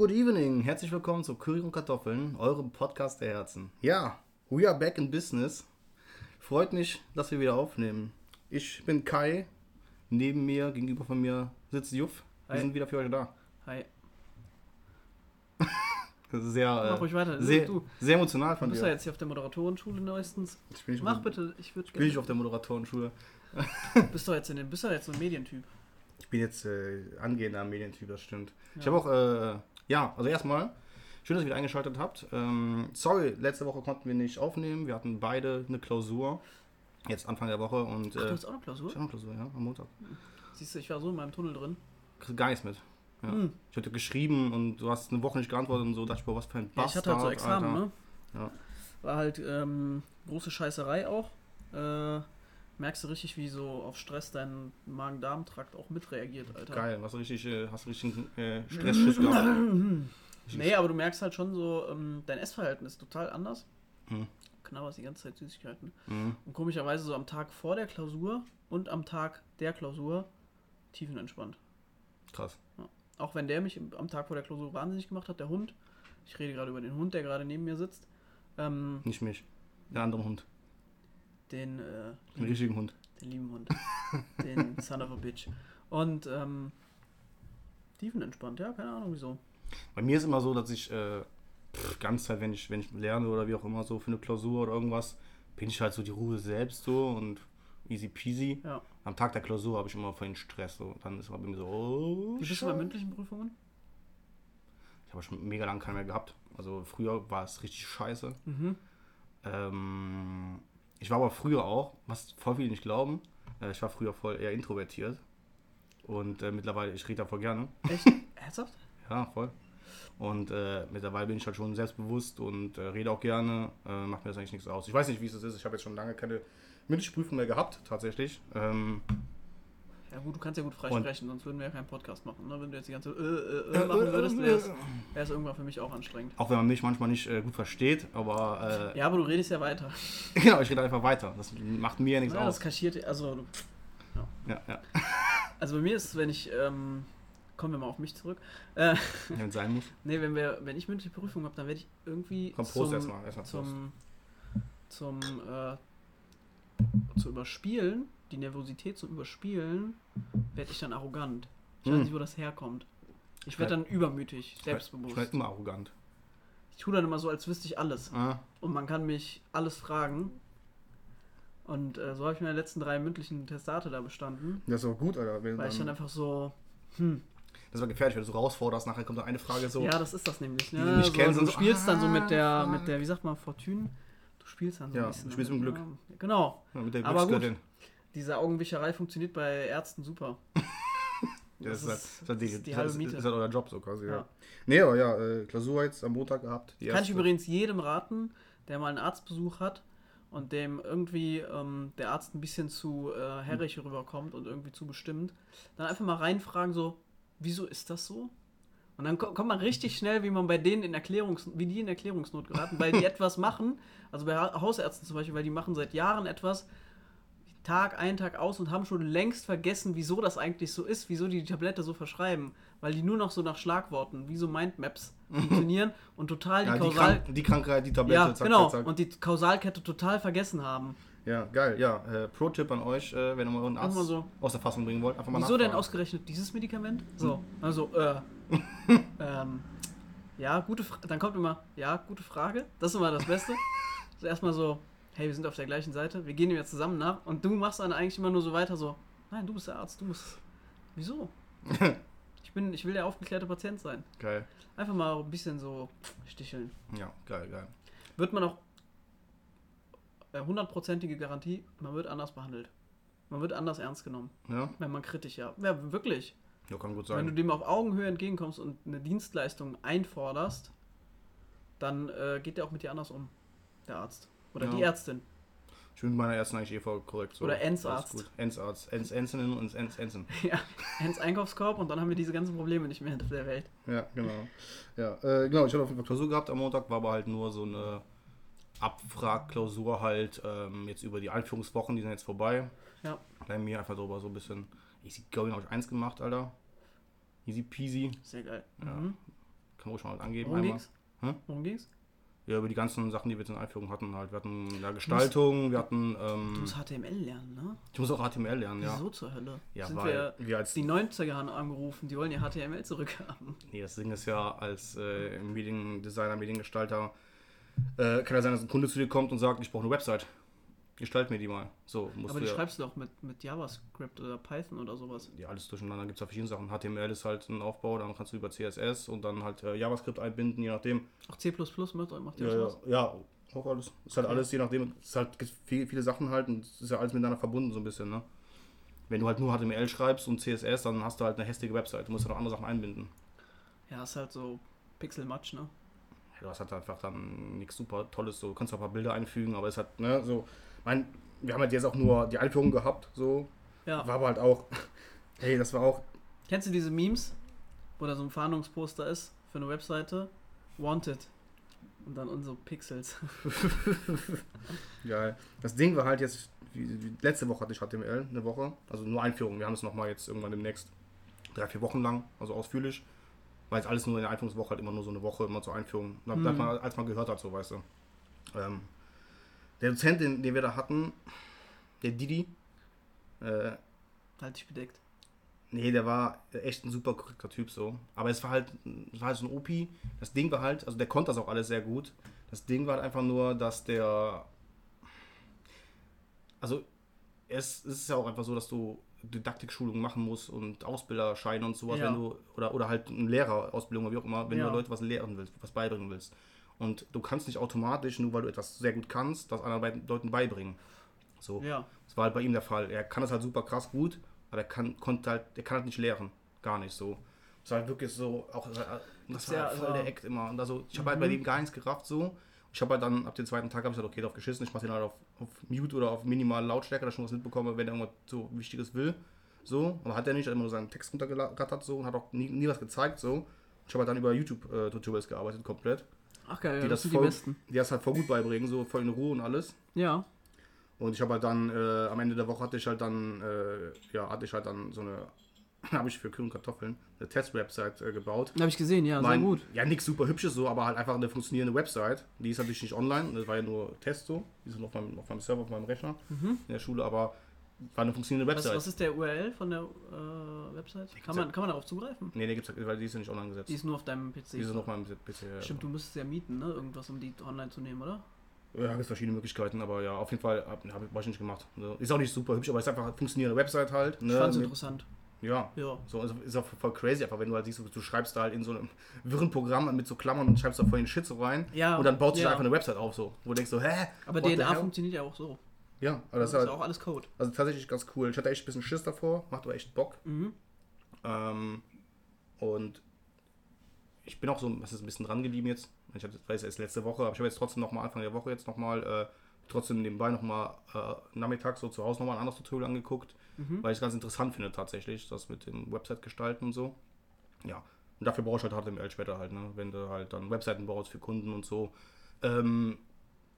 good evening. Herzlich willkommen zu Curry und Kartoffeln, eurem Podcast der Herzen. Ja, we are back in business. Freut mich, dass wir wieder aufnehmen. Ich bin Kai. Neben mir, gegenüber von mir sitzt Juff. Wir Hi. sind wieder für euch da. Hi. Das ist sehr, Mach ruhig weiter. äh, sehr, Du- sehr emotional Du von bist dir. ja jetzt hier auf der Moderatorenschule neuestens. ich bin nicht, Mach bitte, ich würde bin ich auf der Moderatorenschule. Bist du jetzt in den, bist du jetzt so ein Medientyp? Ich bin jetzt äh, angehender Medientyp, das stimmt. Ich Ja. habe auch, äh, ja, also erstmal, schön, dass ihr wieder eingeschaltet habt. Ähm, sorry, letzte Woche konnten wir nicht aufnehmen. Wir hatten beide eine Klausur. Jetzt Anfang der Woche und. Ach, du hast auch eine Klausur? ich habe eine Klausur, ja, am Montag. Siehst du, ich war so in meinem Tunnel drin. Kriegst gar nichts mit. Ja. Hm. Ich hatte geschrieben und du hast eine Woche nicht geantwortet und so. Dachte ich, boah, was für ein Ja, Bastard. ich hatte halt so Examen, Alter. ne? Ja. War halt ähm, große Scheißerei auch. Äh, merkst du richtig, wie so auf Stress dein Magen-Darm-Trakt auch mitreagiert, Alter. Geil, hast du richtig, äh, hast richtig äh, Stressschiss gehabt. Nee, aber du merkst halt schon so, ähm, dein Essverhalten ist total anders. Hm. Knabberst die ganze Zeit Süßigkeiten. Mhm. Und komischerweise so am Tag vor der Klausur und am Tag der Klausur tiefenentspannt. Krass. Auch wenn der mich am Tag vor der Klausur wahnsinnig gemacht hat, der Hund. Ich rede gerade über den Hund, der gerade neben mir sitzt. Ähm, Nicht mich. Der andere Hund. Den, äh, Den richtigen Hund. den lieben Hund. den Son of a Bitch. Und ähm, tiefenentspannt, ja, keine Ahnung wieso. Bei mir ist immer so, dass ich äh, ganz Zeit, wenn ich, wenn ich lerne oder wie auch immer so für eine Klausur oder irgendwas, bin ich halt so die Ruhe selbst so und easy peasy. Ja. Am Tag der Klausur habe ich immer den Stress. So. Dann ist man bei mir so, oh, Wie bist du bei mündlichen Prüfungen? Ich habe schon mega lange keine mehr gehabt. Also früher war es richtig scheiße. Mhm. Ähm, ich war aber früher auch, was voll viele nicht glauben, äh, ich war früher voll eher introvertiert. Und äh, mittlerweile, ich rede da voll gerne. Echt? Ernsthaft? Ja, voll. Und äh, mittlerweile bin ich halt schon selbstbewusst und äh, rede auch gerne. Äh, macht mir das eigentlich nichts aus. Ich weiß nicht, wie es das ist. Ich habe jetzt schon lange keine mündliche Prüfung mehr gehabt, tatsächlich. Ähm, Ja gut, du kannst ja gut freisprechen, sonst würden wir ja keinen Podcast machen. Ne? Wenn du jetzt die ganze äh, äh, äh, machen würdest, wäre es wär's irgendwann für mich auch anstrengend. auch wenn man mich manchmal nicht äh, gut versteht, aber äh, Ja, aber du redest ja weiter. genau, ich rede einfach weiter. Das macht mir ja nichts Ja, das aus. kaschiert, also, Ja, ja. also bei mir ist es, wenn ich, ähm, kommen wir mal auf mich zurück. Äh, Wenn es sein muss. nee, wenn wir, wenn ich mündliche Prüfung habe, dann werde ich irgendwie Komm, Prost erstmal. Erstmal Prost. zum, zum, äh, zu überspielen, die Nervosität zum Überspielen, werde ich dann arrogant. Ich weiß Hm. nicht, wo das herkommt. Ich werde dann übermütig, selbstbewusst. Ich werde immer arrogant. Ich tue dann immer so, als wüsste ich alles. Ah, Und man kann mich alles fragen. Und äh, so habe ich meine letzten drei mündlichen Testate da bestanden. das ist auch gut, Alter. Weil ich dann einfach so, hm, das war gefährlich, wenn du so rausforderst, nachher kommt dann eine Frage so. ja, das ist das nämlich. die Ne? du nicht so, kennst du so, spielst dann so mit der, ah, mit der, wie sagt man, Fortune. Du spielst dann so Ja, ein bisschen. du spielst mit Glück. Genau. Ja, mit der Aber gut. Diese Augenwischerei funktioniert bei Ärzten super. Ja, Das das, ist, halt, ist- das, ist halt die, das ist die das halbe ist, Miete. ist halt euer Job so quasi, ja. Ja. Nee, aber ja, äh, Klausur jetzt am Montag gehabt. Kann ich erste. übrigens jedem raten, der mal einen Arztbesuch hat und dem irgendwie ähm, der Arzt ein bisschen zu äh, herrig rüberkommt und irgendwie zu bestimmt, dann einfach mal reinfragen, so, wieso ist das so? Und dann ko- kommt man richtig schnell, wie man bei denen in Erklärungs wie die in Erklärungsnot geraten, weil die etwas machen, also bei Ha- Hausärzten zum Beispiel, weil die machen seit Jahren etwas, Tag ein, Tag aus und haben schon längst vergessen, wieso das eigentlich so ist, wieso die die Tablette so verschreiben, weil die nur noch so nach Schlagworten, wie so Mindmaps funktionieren und total die ja, die, Kausal Krank die Krankheit, die Tablette, ja, zack, genau. zack, zack. Und die Kausalkette total vergessen haben. Ja, geil, ja. Äh, Pro-Tipp an euch, äh, wenn ihr mal einen Arzt Einfach so. aus der Fassung bringen wollt, einfach mal Wieso denn nachfragen. ausgerechnet dieses Medikament? So, also, äh, ähm, ja, gute Frage. Dann kommt immer, ja, gute Frage. Das ist immer das Beste. So erstmal so, hey, wir sind auf der gleichen Seite, wir gehen dem jetzt zusammen nach. Und du machst dann eigentlich immer nur so weiter, so, nein, du bist der Arzt, du musst. Wieso? Ich bin, ich will der aufgeklärte Patient sein. Geil. Einfach mal ein bisschen so sticheln. Ja, geil, geil. wird man auch äh, hundertprozentige Garantie, man wird anders behandelt. Man wird anders ernst genommen, Ja, wenn man kritisch ja. Ja, wirklich. ja kann gut Wenn du sein. dem auf Augenhöhe entgegenkommst und eine Dienstleistung einforderst, dann äh, geht der auch mit dir anders um, der Arzt. Oder Ja. die Ärztin. Ich bin mit meiner ersten eigentlich eh voll korrekt. So. Oder gut. Ensarzt. Ens Ensinnen und Ens Ensen. ja, ins Einkaufskorb und dann haben wir diese ganzen Probleme nicht mehr auf der Welt. Ja, genau. Ja, äh, genau, ich hatte auf jeden Fall Klausur gehabt am Montag, war aber halt nur so eine Abfragklausur halt ähm, jetzt über die Einführungswochen, die sind jetzt vorbei. Ja. Bei mir einfach drüber so ein bisschen easy going, habe ich eins gemacht, Alter. Easy peasy. Sehr geil. Ja. Mhm. Kann ruhig mal angeben. Worum einmal. ging's? Hä? Worum ging's? Ja, über die ganzen Sachen, die wir jetzt in Einführung hatten halt. Wir hatten ja, Gestaltung, wir hatten. Du Ähm, musst HTML lernen, ne? ich muss auch HTML lernen, ja. Wieso zur Hölle? Ja, Sind weil wir wir als. die 90er haben angerufen, die wollen ihr HTML zurückhaben. Nee, das Ding ist ja, als äh, Mediendesigner, Mediengestalter, äh, kann ja sein, dass ein Kunde zu dir kommt und sagt, ich brauche eine Website. Gestalt mir die mal. So, musst Aber du die ja, schreibst du doch mit, mit JavaScript oder Python oder sowas. ja, alles durcheinander. gibt es ja verschiedene Sachen. HTML ist halt ein Aufbau, dann kannst du über CSS und dann halt äh, JavaScript einbinden, je nachdem. Auch C macht, macht ihr Ja, ja, ja, auch alles. Ist halt Okay. alles, je nachdem, es ist halt gibt viele, viele Sachen halt und es ist ja alles miteinander verbunden so ein bisschen, ne? Wenn du halt nur HTML schreibst und CSS, dann hast du halt eine hässliche Website. Du musst ja noch andere Sachen einbinden. Ja, ist halt so Pixel-Matsch, ne? Ja, Du hast halt einfach dann nichts super Tolles, so du kannst auch ein paar Bilder einfügen, aber es hat, ne, so, mein, wir haben halt jetzt auch nur die Einführung gehabt, so, Ja. war aber halt auch, hey, das war auch, Kennst du diese Memes, wo da so ein Fahndungsposter ist für eine Webseite? Wanted. Und dann unsere Pixels. geil. Das Ding war halt jetzt, wie, wie, letzte Woche hatte ich HTML, eine Woche, also nur Einführung, wir haben es nochmal jetzt irgendwann demnächst drei, vier Wochen lang, also ausführlich, weil es alles nur in der Einführungswoche halt immer nur so eine Woche, immer zur Einführung, da Mhm. man, als man gehört hat, so, weißt du. Ähm, der Dozent, den, den wir da hatten, der Didi, äh, halt dich bedeckt. Nee, der war echt ein super korrekter Typ so. Aber es war halt, es war halt so ein OP. Das Ding war halt, also der konnte das auch alles sehr gut. Das Ding war halt einfach nur, dass der. Also, es, es ist ja auch einfach so, dass du Didaktikschulungen machen musst und Ausbilderscheine und sowas, Ja. wenn du, oder, oder halt eine Lehrerausbildung oder wie auch immer, wenn Ja. du Leute was lehren willst, was beibringen willst. Und du kannst nicht automatisch, nur weil du etwas sehr gut kannst, das anderen beiden Leuten beibringen. So. Ja. Das war halt bei ihm der Fall. Er kann das halt super krass gut, aber er kann, konnte halt, er kann halt nicht lehren. Gar nicht so. Das war halt wirklich so, auch, das war Ja, halt voll der Act immer. Und also, ich habe halt bei dem gar nichts gerafft so. Ich habe halt dann, ab dem zweiten Tag habe ich halt, okay, drauf geschissen. Ich mache den halt auf, auf Mute oder auf minimal Lautstärke, dass ich schon was mitbekomme, wenn er irgendwas so Wichtiges will. So, aber hat er nicht, er hat immer nur seinen Text runtergerattert so und hat auch nie, nie was gezeigt so. Ich habe halt dann über YouTube-Tutorials gearbeitet, komplett. Ach geil, Die das das sind die voll- besten. Die das halt voll gut beibringen, so voll in Ruhe und alles. Ja. Und ich habe halt dann, äh, am Ende der Woche hatte ich halt dann, äh, ja, hatte ich halt dann so eine, habe ich für Kühe und Kartoffeln eine Test-Website äh, gebaut. Habe ich gesehen, ja, Mein- sehr gut. Ja, nichts super hübsches so, aber halt einfach eine funktionierende Website. Die ist natürlich nicht online, das war ja nur Test so. Die ist auf meinem, auf meinem Server, auf meinem Rechner Mhm. in der Schule, aber war eine funktionierende Was, Website. was ist der URL von der äh, Website? Kann man, kann man darauf zugreifen? nee, nee, gibt's, weil die ist ja nicht online gesetzt. Die ist nur auf deinem PC. Die ist noch mal PC. ja. Stimmt, du müsstest ja mieten, ne? Irgendwas, um die online zu nehmen, oder? Ja, gibt verschiedene Möglichkeiten, aber ja, auf jeden Fall habe hab, hab ich nicht gemacht. Ist auch nicht super hübsch, aber ist einfach eine funktionierende Website halt. Ne, Ich fand's mit- interessant. ja, Ja. So, also ist auch voll crazy, einfach wenn du halt siehst, du schreibst da halt in so einem wirren Programm mit so Klammern und schreibst da voll den Shit so rein Ja, und dann baut sich ja. da einfach eine Website auf, so, wo du denkst so, hä? Aber What DNA funktioniert ja auch so. Ja, aber Das das ist halt, auch alles Code. also tatsächlich ganz cool. Ich hatte echt ein bisschen Schiss davor, macht aber echt Bock. Mhm. Ähm, und ich bin auch so, was ist ein bisschen dran geblieben jetzt. Ich hatte, weiß erst letzte Woche, aber ich habe jetzt trotzdem nochmal Anfang der Woche jetzt nochmal, äh, trotzdem nebenbei nochmal äh, nachmittags so zu Hause nochmal ein anderes Tutorial angeguckt, Mhm. weil ich es ganz interessant finde tatsächlich, das mit dem Website gestalten und so. Ja, und dafür brauche ich halt HTML später halt, ne? wenn du halt dann Webseiten baust für Kunden und so. Ähm,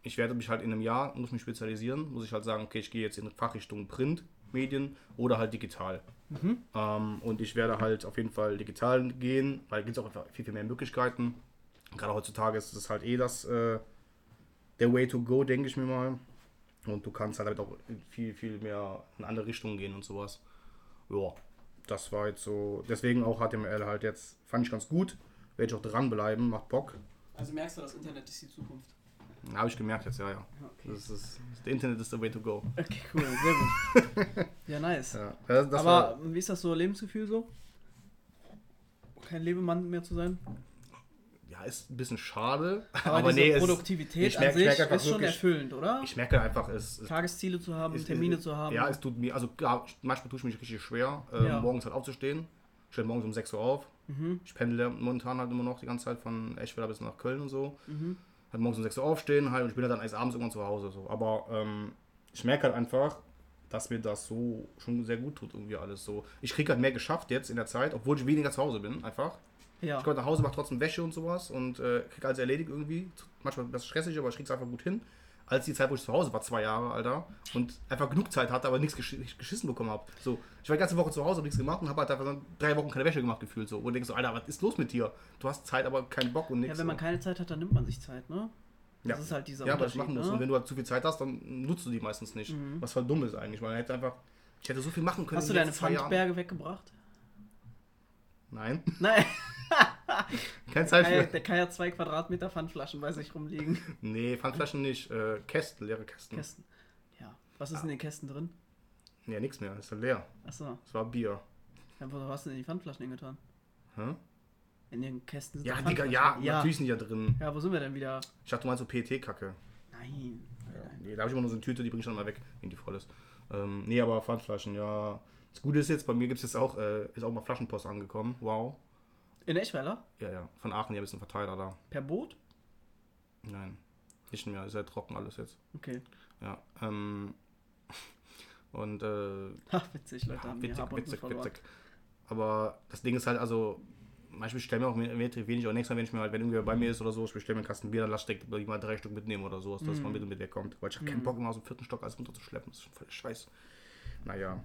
ich werde mich halt in einem Jahr, muss mich spezialisieren, muss ich halt sagen, okay, ich gehe jetzt in Fachrichtung Print, Medien oder halt digital. Mhm. Ähm, und ich werde halt auf jeden Fall digital gehen, weil gibt es auch einfach viel, viel mehr Möglichkeiten. Gerade heutzutage ist es halt eh das, äh, der Way to go, denke ich mir mal. Und du kannst halt damit auch viel, viel mehr in andere Richtungen gehen und sowas. Ja, das war jetzt so. Deswegen auch HTML halt jetzt, fand ich ganz gut. Werde ich auch dranbleiben, macht Bock. Also merkst du, das Internet ist die Zukunft. Habe ich gemerkt jetzt, ja, ja. Okay, Das ist, das Internet ist the way to go. okay cool, sehr gut. ja, nice. Ja, das, das Aber war, wie ist das so Lebensgefühl so? Kein Lebemann mehr zu sein? ja, ist ein bisschen schade. Aber, Aber, nee, Produktivität ich merk- an ich sich einfach ist schon wirklich- erfüllend, oder? ich merke einfach, es, es Tagesziele zu haben, Es- Termine es- zu haben. Ja, es tut mir, also klar, manchmal tue ich mich richtig schwer, ähm, Ja. morgens halt aufzustehen. Ich stehe morgens um 6 Uhr auf. Mhm. Ich pendle momentan halt immer noch die ganze Zeit von Eschweiler bis nach Köln und so. Mhm. Halt morgens um 6 Uhr aufstehen halt und ich bin halt dann erst abends irgendwann zu Hause. So. Aber ähm, ich merke halt einfach, dass mir das so schon sehr gut tut, irgendwie alles so. Ich kriege halt mehr geschafft jetzt in der Zeit, obwohl ich weniger zu Hause bin, einfach. Ja. Ich komme nach Hause, mache trotzdem Wäsche und sowas und äh, krieg alles erledigt irgendwie. Manchmal ein bisschen stressig, aber ich krieg's einfach gut hin. Als die Zeit, wo ich zu Hause war, zwei Jahre, Alter, und einfach genug Zeit hatte, aber nichts gesch geschissen bekommen habe. So, ich war die ganze Woche zu Hause, habe nichts gemacht und habe halt einfach drei Wochen keine Wäsche gemacht gefühlt. So. Und denkst so, Alter, was ist los mit dir? Du hast Zeit, aber keinen Bock und nichts. Ja, wenn man so. keine Zeit hat, dann nimmt man sich Zeit, ne? Das Ja. ist halt dieser Ja, aber das machen musst. ne? Und wenn du halt zu viel Zeit hast, dann nutzt du die meistens nicht. Was voll dumm ist eigentlich. Man hätte einfach. Ich hätte so viel machen können. Hast du deine. Pfandberge weggebracht? Nein, Nein, keine Zeit Kai, für. der Kai hat zwei Quadratmeter Pfandflaschen bei sich rumliegen. Nee, Pfandflaschen nicht. Äh, Kästen, leere Kästen. Kästen. Ja. Was ist in den Kästen drin? Ja, nichts mehr. Ist ja leer. Achso. Das war Bier. Ja, wo hast du denn die Pfandflaschen hingetan? Hä? In den Kästen sind Ja, Digga, Pfandflaschen. ja, natürlich sind die ja drin. Ja, wo sind wir denn wieder? Ich dachte, du meinst so PET-Kacke. Nein. Nein. Nee, da habe ich immer nur so eine Tüte, die bringe ich dann mal weg, wenn die voll ist. Ähm, nee, aber Pfandflaschen, ja. Das Gute ist jetzt, bei mir gibt es jetzt auch, äh, ist auch mal Flaschenpost angekommen. Wow. In Eschweiler? Ja, ja. Von Aachen, ja, ein bisschen Verteiler da. Per Boot? Nein. Nicht mehr, ist ja trocken alles jetzt. Okay. Ja. Ähm, und äh, Ha, witzig, Leute. ja, haben hier witzig, und witzig, verloren. witzig. Aber das Ding ist halt, also, manchmal bestellen wir auch wenig, oder nächstes Mal, wenn ich mir halt, wenn irgendwer bei mir ist oder so, ich bestelle mir einen Kasten Bier, dann lass direkt mal drei Stück mitnehmen oder sowas, dass Mhm. man mit und mit wegkommt. Weil ich habe keinen Bock, immer aus dem vierten Stock alles runterzuschleppen. Das ist schon voll der Scheiß. Naja.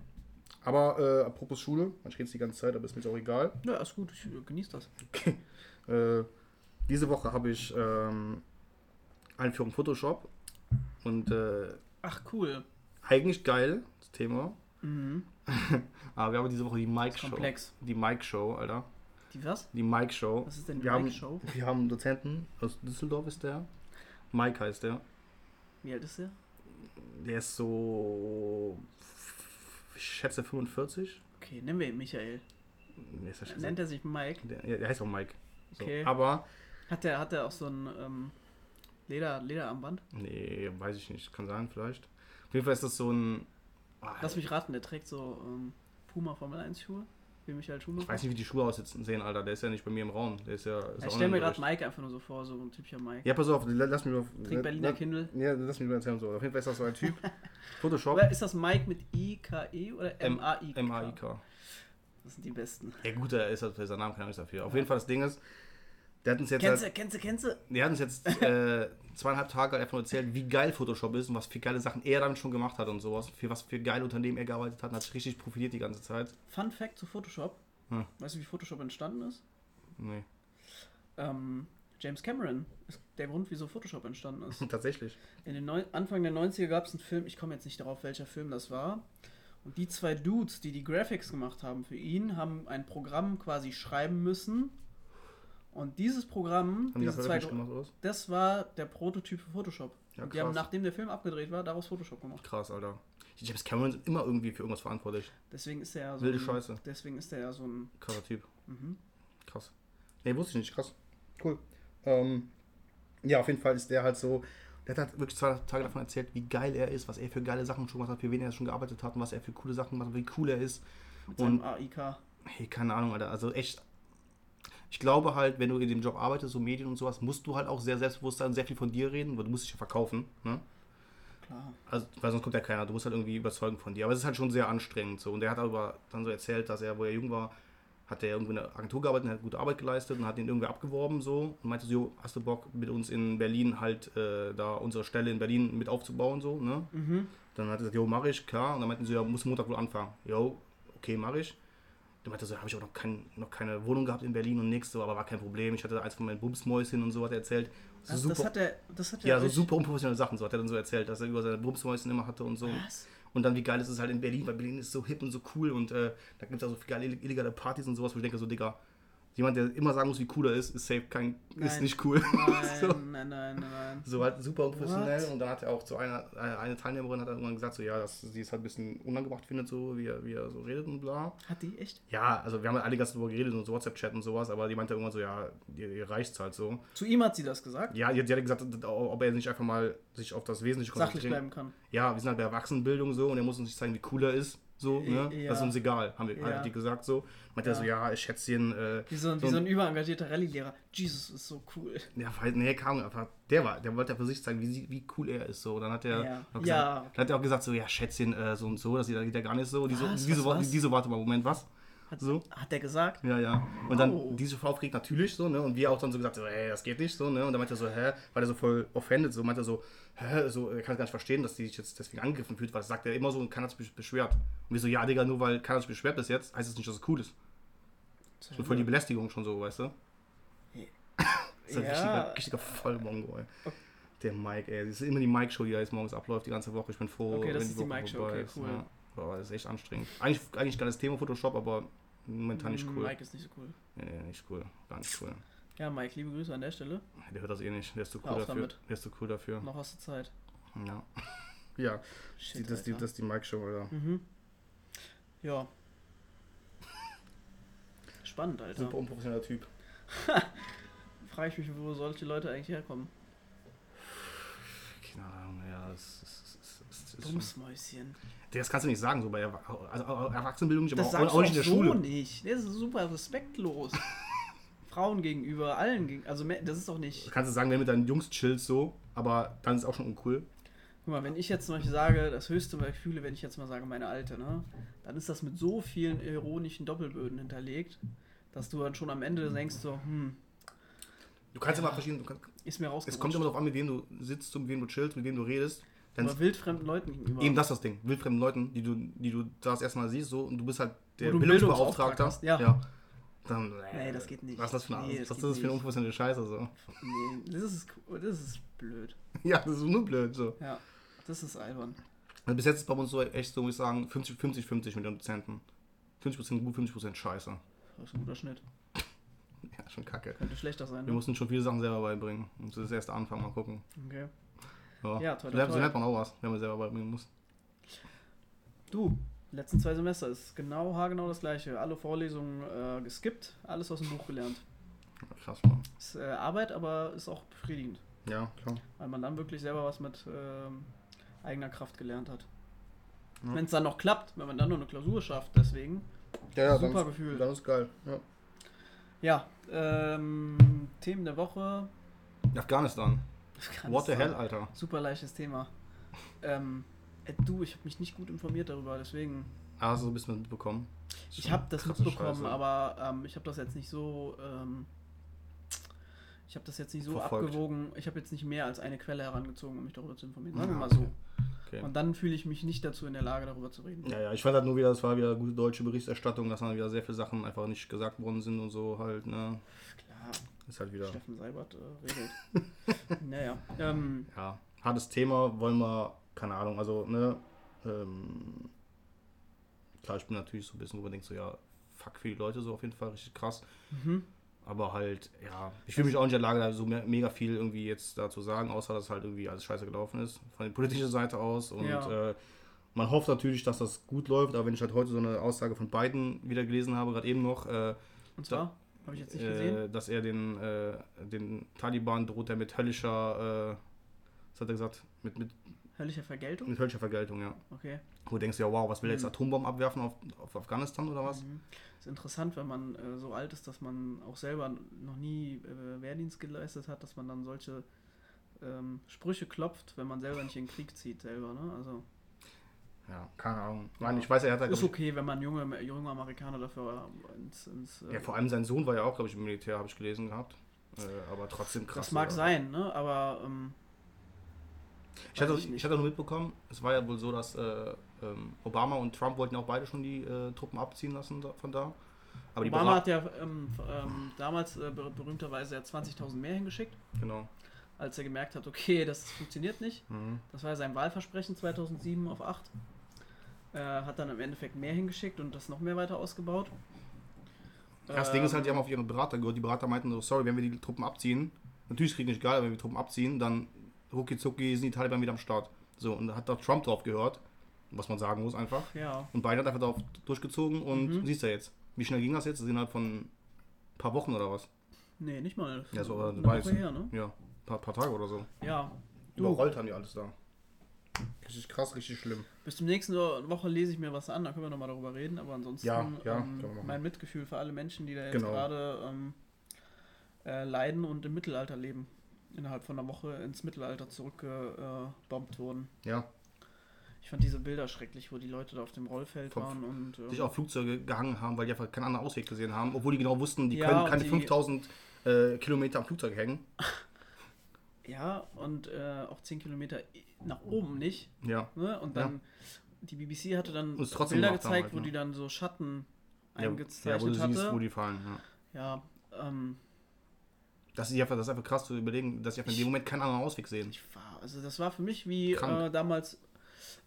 Aber äh, apropos Schule, man redet die ganze Zeit, aber ist mir jetzt auch egal. Ja, ist gut. Ich äh, genieße das. Äh, diese Woche habe ich ähm, Einführung Photoshop und äh, Ach, cool. eigentlich geil, das Thema. Mhm. Aber wir haben diese Woche die Mike Show. Komplex. Die Mike Show, Alter. Die was? Die Mike Show. Was ist denn die wir haben, Mike-Show? Wir haben einen Dozenten aus Düsseldorf ist der. Mike heißt der. Wie alt ist der? Der ist so ich schätze 45. Okay, nennen wir ihn Michael. Nee, ist der, Nennt er sich Mike? der, ja, der heißt auch Mike. So. Okay. Aber Hat der, hat der auch so ein ähm, Leder, Lederarmband? nee, weiß ich nicht, kann sein vielleicht. Auf jeden Fall ist das so ein ah, Lass mich raten, der trägt so ähm, Puma Formel 1 Schuhe. Wie Michael Schumacher. Ich weiß nicht, wie die Schuhe aussehen, Alter. Der ist ja nicht bei mir im Raum. Der ist ja. Ist ich stelle mir gerade. Mike einfach nur so vor, so ein typischer Mike. Ja, pass auf, lass mich mal. Trinkt Berliner Kindle. Ja, lass mich mal erzählen. So. Auf jeden Fall ist das so ein Typ. Photoshop. Oder ist das Mike mit I-K-E oder M-A-I-K? M-A-I-K. Das sind die besten. Ja, gut, der ist halt, sein Name kann ich dafür. Auf jeden Fall das Ding ist, der hat uns jetzt. Kennst Halt, du, kennst du, kennst du? der hat uns jetzt äh, zweieinhalb Tage halt einfach nur erzählt, wie geil Photoshop ist und was für geile Sachen er damit schon gemacht hat und sowas. Für was für geile Unternehmen er gearbeitet hat und hat sich richtig profitiert die ganze Zeit. Fun Fact zu Photoshop. Hm. Weißt du, wie Photoshop entstanden ist? Nee. Ähm, James Cameron ist der Grund, wieso Photoshop entstanden ist. Tatsächlich. In den Neu Anfang der 90er gab es einen Film, ich komme jetzt nicht darauf, welcher Film das war. Und die zwei Dudes, die die Graphics gemacht haben für ihn, haben ein Programm quasi schreiben müssen. Und dieses Programm, Haben die das diese zwei, gemacht, oder? das war der Prototyp für Photoshop. Ja, und die haben, nachdem der Film abgedreht war, daraus Photoshop gemacht. Krass, Alter. James Cameron ist immer irgendwie für irgendwas verantwortlich. Deswegen ist er ja so Wilde ein, Scheiße. Deswegen ist er ja so ein. Krasser Typ. Mhm. Krass. Nee, wusste ich nicht. Krass. Cool. Ähm, ja, auf jeden Fall ist der halt so. Der hat halt wirklich zwei Tage davon erzählt, wie geil er ist, was er für geile Sachen schon gemacht hat, für wen er schon gearbeitet hat und was er für coole Sachen gemacht hat, wie cool er ist. Mit Und- AIK. Hey, keine Ahnung, Alter. Also echt. Ich glaube halt, wenn du in dem Job arbeitest, so Medien und sowas, musst du halt auch sehr selbstbewusst sein sehr viel von dir reden, weil du musst dich ja verkaufen. Ne? Klar. Also, weil sonst kommt ja keiner. Du musst halt irgendwie überzeugen von dir. Aber es ist halt schon sehr anstrengend. So. Und der hat aber dann so erzählt, dass er, wo er jung war, hat er irgendwie in einer Agentur gearbeitet und hat gute Arbeit geleistet und hat ihn irgendwie abgeworben so und meinte so, jo, hast du Bock mit uns in Berlin halt äh, da unsere Stelle in Berlin mit aufzubauen so, ne? Mhm. Dann hat er gesagt, jo, mach ich, klar. Und dann meinten sie, ja, muss Montag wohl anfangen. Jo, okay, mach ich. Dann meinte so, habe ich auch noch, kein, noch keine Wohnung gehabt in Berlin und nichts, so, aber war kein Problem. Ich hatte eins von meinen Bumsmäuschen und so er erzählt. So Das, super, das hat er. Das hat er ja, so super unprofessionelle Sachen, so hat er dann so erzählt, dass er über seine Bumsmäuschen immer hatte und so. Was? Und dann, wie geil ist es halt in Berlin, weil Berlin ist so hip und so cool und äh, da gibt es auch so viele geile ill- illegale Partys und sowas, wo ich denke, so, Digga, jemand, der immer sagen muss, wie cool er ist, ist safe kein, ist Nein. nicht cool. Nein, so, nein, nein, nein, nein. so halt super unprofessionell What? und dann hat er auch zu einer, eine Teilnehmerin hat dann irgendwann gesagt, so, ja, dass sie es halt ein bisschen unangebracht findet, so, wie er, wie er so redet und bla. Hat die echt? Ja, also wir haben halt alle ganz darüber geredet und so WhatsApp-Chat und sowas, aber die meinte irgendwann so, ja, ihr, ihr reicht's halt so. Zu ihm hat sie das gesagt? Ja, die, die hat gesagt, ob er nicht einfach mal sich auf das Wesentliche Sachlich konzentrieren bleiben kann. ja, wir sind halt bei Erwachsenenbildung so und er muss uns nicht zeigen, wie cool er ist. So, ne? Ja. Das ist uns egal, haben wir, Ja. die gesagt so. Meint er Ja. so, ja, Schätzchen, äh, Wie so, ein- wie so ein überengagierter Rallye-Lehrer. Jesus ist so cool. ja, weil, nee, kam einfach, der war, der wollte ja für sich zeigen, wie, wie cool er ist. So. Und dann hat er, Ja. auch gesagt, Ja. dann hat er auch gesagt, so, ja, Schätzchen, äh, so und so, das geht ja gar nicht so. Die so, Was? die so, Was, die, was? die so, warte mal, Moment, was? Hat, So. hat der gesagt? Ja, ja. Und dann Oh. diese Frau fragt natürlich so, ne? Und wir auch dann so gesagt, so, hey, das geht nicht so, ne? Und dann meinte er so, hä? War der so voll offended, so meinte er so, hä? So, er kann gar nicht verstehen, dass die sich jetzt deswegen angegriffen fühlt, weil das sagt er immer so und keiner hat sich beschwert. Und wir so, ja, Digga, nur weil keiner sich beschwert bis jetzt, heißt es nicht, dass es cool ist. Schon voll die Belästigung schon so, weißt du? Das ist ein Ja. richtiger, richtiger Vollmongo, ey. Der Mike, ey. Das ist immer die Mike-Show, die da jetzt morgens abläuft, die ganze Woche. Ich bin froh, Okay, das wenn ist die Woche Mike-Show, okay, ist. cool. Ja. Das ist echt anstrengend. Eigentlich, eigentlich geiles Thema Photoshop, aber momentan nicht cool. Mike ist nicht so cool. Nee, nee, nicht cool. Gar nicht cool. Ja, Mike, liebe Grüße an der Stelle. Der hört das eh nicht. Der ist zu cool dafür. damit. Der ist zu cool dafür. Noch hast du Zeit. Ja. Ja, Shit, das, ist die, das die Mike-Show, Alter. Mhm. Ja. Spannend, Alter. Super unprofessioneller Typ. Frage ich mich, wo solche Leute eigentlich herkommen. Keine Ahnung, ja, das ist. Das ist, das Dummes Mäuschen. das kannst du nicht sagen, so bei Erwa also, Erwachsenenbildung nicht, aber Das auch, auch nicht in der so Schule. nicht. Das ist super respektlos. Frauen gegenüber, allen gegenüber. Also, das ist doch nicht. Kannst du sagen, wenn du mit deinen Jungs chillst, so, aber dann ist es auch schon uncool. Guck mal, wenn ich jetzt zum Beispiel sage, das höchste, was ich fühle, wenn ich jetzt mal sage, meine Alte, ne, dann ist das mit so vielen ironischen Doppelböden hinterlegt, dass du dann schon am Ende denkst, so, hm, Du kannst immer verschieden. Du kannst, ist mir rausgerutscht. es kommt immer darauf an, mit wem du sitzt, mit wem du chillst, mit wem du redest. Aber wildfremden Leuten gegenüber. Eben das ist das Ding. Wildfremden Leuten, die du, die du das erstmal siehst, so, und du bist halt der Bildungsbeauftragter. Hast, ja. Dann, Nee, das geht nicht. Was ist das für eine, Nee, was das ist geht das für eine unprofessionelle Scheiße? So. Nee, das ist, das ist blöd. Ja, das ist nur blöd. So. Ja, das ist albern. Also bis jetzt ist bei uns so echt so, muss ich sagen, 50-50 mit den Dozenten. 50% gut, 50% scheiße. Das ist ein guter Schnitt. Ja, schon kacke. Könnte schlechter sein, Wir ne? mussten schon viele Sachen selber beibringen. Und das ist erst der Anfang, mal gucken. Okay. Ja, Ja, so, lernt- toll. so lernt man auch was, wenn man selber beibringen muss. Du, letzten zwei Semester ist genau haargenau das gleiche. Alle Vorlesungen äh, geskippt, alles aus dem Buch gelernt. Krass, Mann. Ist äh, Arbeit, aber ist auch befriedigend, Ja, klar. weil man dann wirklich selber was mit ähm, eigener Kraft gelernt hat. Ja. Wenn es dann noch klappt, wenn man dann nur eine Klausur schafft, deswegen. Ja, ja, Super dann, Gefühl. Dann ist geil. Ja. Ja, ähm, Themen der Woche. Afghanistan. What the hell, Alter? Super leichtes Thema. Ähm, äh, du, ich habe mich nicht gut informiert darüber, deswegen. Ah, du so ein bisschen mitbekommen? Ich habe das mitbekommen, Scheiße. aber ähm, ich habe das jetzt nicht so. Ähm, ich habe das jetzt nicht so Verfolgt. abgewogen. Ich habe jetzt nicht mehr als eine Quelle herangezogen, um mich darüber zu informieren. Sagen wir mal okay. so. Okay. Und dann fühle ich mich nicht dazu in der Lage, darüber zu reden. Ja, ja, ich fand halt nur wieder, das war wieder gute deutsche Berichterstattung, dass dann wieder sehr viele Sachen einfach nicht gesagt worden sind und so halt, ne? Ist halt wieder. Steffen Seibert äh, regelt. naja. Ähm, Ja, hartes Thema, wollen wir, keine Ahnung, also, ne? Ähm, klar, ich bin natürlich so ein bisschen überdenkt, so, ja, fuck für die Leute so auf jeden Fall, richtig krass. mhm. Aber halt, ja, ich fühle mich auch nicht in der Lage, da so me mega viel irgendwie jetzt da zu sagen, außer dass halt irgendwie alles scheiße gelaufen ist, von der politischen Seite aus. Und Ja. äh, man hofft natürlich, dass das gut läuft, aber wenn ich halt heute so eine Aussage von Biden wieder gelesen habe, gerade eben noch, äh, Und zwar, habe ich jetzt nicht gesehen. äh, dass er den, äh, den Taliban droht er mit höllischer, äh, was hat er gesagt, mit, mit, Höllische Vergeltung? mit höllischer Vergeltung, ja. Okay. Wo du denkst, ja wow, was will er jetzt Mhm. Atombomben abwerfen auf, auf Afghanistan oder was? Mhm. Ist interessant, wenn man äh, so alt ist, dass man auch selber noch nie äh, Wehrdienst geleistet hat, dass man dann solche ähm, Sprüche klopft, wenn man selber nicht in den Krieg zieht selber. Ne? Also Ja, keine Ahnung. Nein, ich weiß, er hat halt, ist okay, wenn man junge, junge Amerikaner dafür ins, ins äh, ja, vor allem sein Sohn war ja auch, glaube ich, im Militär, habe ich gelesen gehabt. Äh, aber trotzdem krass. das mag ja. sein, ne? Aber ähm, Ich hatte, ich ich, hatte nur mitbekommen, es war ja wohl so, dass äh, ähm, Obama und Trump wollten ja auch beide schon die äh, Truppen abziehen lassen da, von da. Aber Obama hat ja ähm, ähm, damals äh, ber- berühmterweise ja 20.000 mehr hingeschickt, Genau. als er gemerkt hat, okay, das funktioniert nicht. Mhm. Das war ja sein Wahlversprechen 2007 auf 8. Äh, hat dann im Endeffekt mehr hingeschickt und das noch mehr weiter ausgebaut. Das Ding ist halt, die Ähm, haben auf ihre Berater gehört. Die Berater meinten so, sorry, wenn wir die Truppen abziehen, natürlich ist Krieg nicht geil, aber wenn wir die Truppen abziehen, dann rucki zucki sind die Taliban wieder am Start. So, und da hat da Trump drauf gehört, was man sagen muss einfach. Ja, Und Biden hat einfach darauf durchgezogen und Mhm. siehst du jetzt. Wie schnell ging das jetzt? Das ist innerhalb von ein paar Wochen oder was? nee, nicht mal. Ja, so, eine weiß. Woche her, ne? Ja, ein paar, paar Tage oder so. Ja. Du, Überrollt haben die alles da. Richtig krass, richtig schlimm. bis zum nächsten Woche lese ich mir was an, da können wir nochmal darüber reden, aber ansonsten Ja, ja, ähm, mein Mitgefühl für alle Menschen, die da jetzt Genau. gerade ähm, äh, leiden und im Mittelalter leben. Innerhalb von einer Woche ins Mittelalter zurückgebombt wurden. Ja, Ich fand diese Bilder schrecklich, wo die Leute da auf dem Rollfeld Vom- waren und. ähm, sich auf Flugzeuge gehangen haben, weil die einfach keinen anderen Ausweg gesehen haben, obwohl die genau wussten, die Ja, können keine die- 5000 äh, Kilometer am Flugzeug hängen. Ja, und äh, auch 10 Kilometer nach oben nicht. Ja. Ne? Und dann, die BBC hatte dann Bilder gezeigt, halt, wo ne? die dann so Schatten Ja, ja, wo eingezeichnet du hatte. siehst, wo die fallen. Ja. ja, ähm, Das, ist einfach, das ist einfach krass zu überlegen, dass sie einfach in dem Moment keinen anderen Ausweg sehen. ich war, also das war für mich wie äh, damals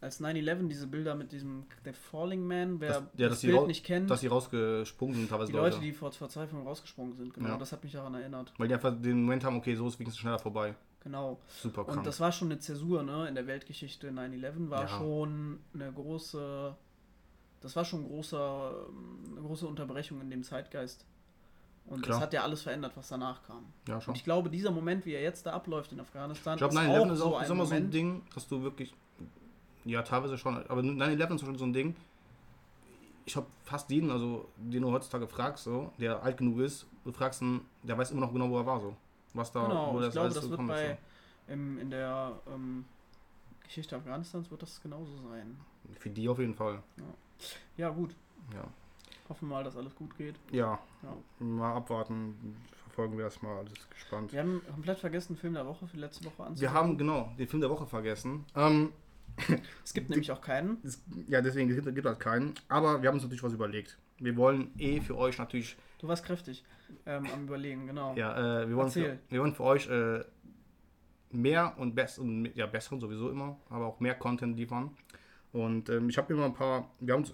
als 9-11 diese Bilder mit diesem der Falling Man, wer Das- das, ja, die Bild nicht kennt, Dass sie rausgesprungen sind, teilweise die Leute, die vor Verzweiflung rausgesprungen sind, genau, Ja. das hat mich daran erinnert. Weil die einfach den Moment haben, okay, so ist wenigstens schneller vorbei. Genau. Super krank. Und das war schon eine Zäsur, ne? In der Weltgeschichte 9-11 war Ja. schon eine große. Das war schon ein großer, eine große Unterbrechung in dem Zeitgeist. Und Klar. das hat ja alles verändert, was danach kam. ja, schon. Und ich glaube, dieser Moment, wie er jetzt da abläuft in Afghanistan, Ich glaube, ist 9-11 auch ist so auch ein ist immer so ein. Ding, dass du wirklich. Ja, teilweise schon. Aber 9-11 ist schon so ein Ding. Ich habe fast jeden, also den du heutzutage fragst, so, der alt genug ist, du fragst ihn, der weiß immer noch genau, wo er war, so. Was da, Genau, wo ich glaube, alles das wird bei im, in der ähm, Geschichte Afghanistans wird das genauso sein. Für die auf jeden Fall. Ja, gut. Ja. Hoffen wir mal, dass alles gut geht. Ja. Ja. Mal abwarten, verfolgen wir das mal, alles gespannt. Wir haben komplett vergessen, Film der Woche für letzte Woche anzugucken. Wir haben, genau, den Film der Woche vergessen. Ähm, Es gibt nämlich auch keinen. es, ja, deswegen gibt es halt keinen. Aber wir haben uns natürlich was überlegt. Wir wollen eh für euch natürlich Du warst kräftig ähm, am Überlegen, genau. Ja, äh, wir, wollen für, wir wollen für euch äh, mehr und best und ja, besseren sowieso immer, aber auch mehr Content liefern. Und ähm, ich habe mir mal ein paar, wir haben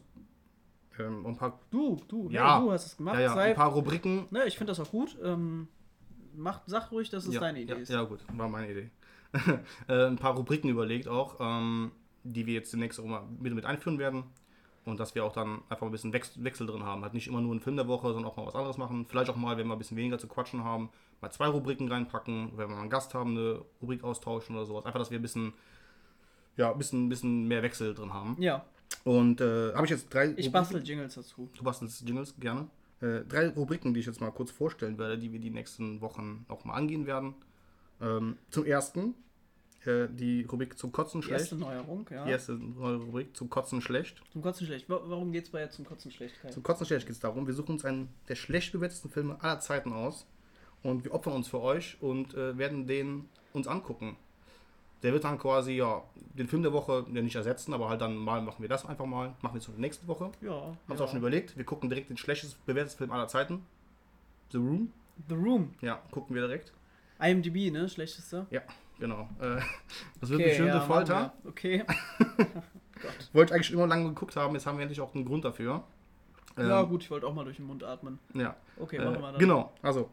ähm, ein paar, Du, du, Ja. hey, du hast es gemacht. ja, ja, Sei, ein paar Rubriken. ne, ich finde das auch gut. Ähm, mach, sag ruhig, dass es ja, deine Idee ja, ist. Ja, gut, war meine Idee. äh, ein paar Rubriken überlegt auch, ähm, die wir jetzt demnächst auch mal mit, mit einführen werden. Und dass wir auch dann einfach ein bisschen Wechsel, drin haben. Halt nicht immer nur einen Film der Woche, sondern auch mal was anderes machen. Vielleicht auch mal, wenn wir ein bisschen weniger zu quatschen haben, mal zwei Rubriken reinpacken. Wenn wir mal einen Gast haben, eine Rubrik austauschen oder sowas. Einfach, dass wir ein bisschen, ja, ein bisschen, ein bisschen mehr Wechsel drin haben. Ja, Und äh, habe ich jetzt drei. ich Rubriken- bastel Jingles dazu. Du bastelst Jingles, gerne. Äh, drei Rubriken, die ich jetzt mal kurz vorstellen werde, die wir die nächsten Wochen auch mal angehen werden. Ähm, zum ersten äh, die Rubrik zum Kotzen schlecht. erste Neuerung, ja. Die erste neue Rubrik zum Kotzen schlecht. Zum Kotzen schlecht. Wa- Warum geht's bei zum Kotzen schlecht? Kai? Zum Kotzen schlecht geht es darum, wir suchen uns einen der schlecht bewertesten Filme aller Zeiten aus und wir opfern uns für euch und äh, werden den uns angucken. Der wird dann quasi, ja, den Film der Woche ja, nicht ersetzen, aber halt dann mal machen wir das einfach mal. Machen wir es nächste Woche. Ja. Haben ja. uns auch schon überlegt. Wir gucken direkt den schlechtest bewertesten Film aller Zeiten. The Room. The Room. Ja, gucken wir direkt. IMDb, ne? Schlechteste. Ja, genau. Äh, das wird bestimmt eine machen Folter. wir. Okay. Wollte ich eigentlich immer lange geguckt haben, jetzt haben wir endlich auch einen Grund dafür. Ähm, ja, gut, ich wollte auch mal durch den Mund atmen. Ja. Okay, Äh, machen wir dann. genau, also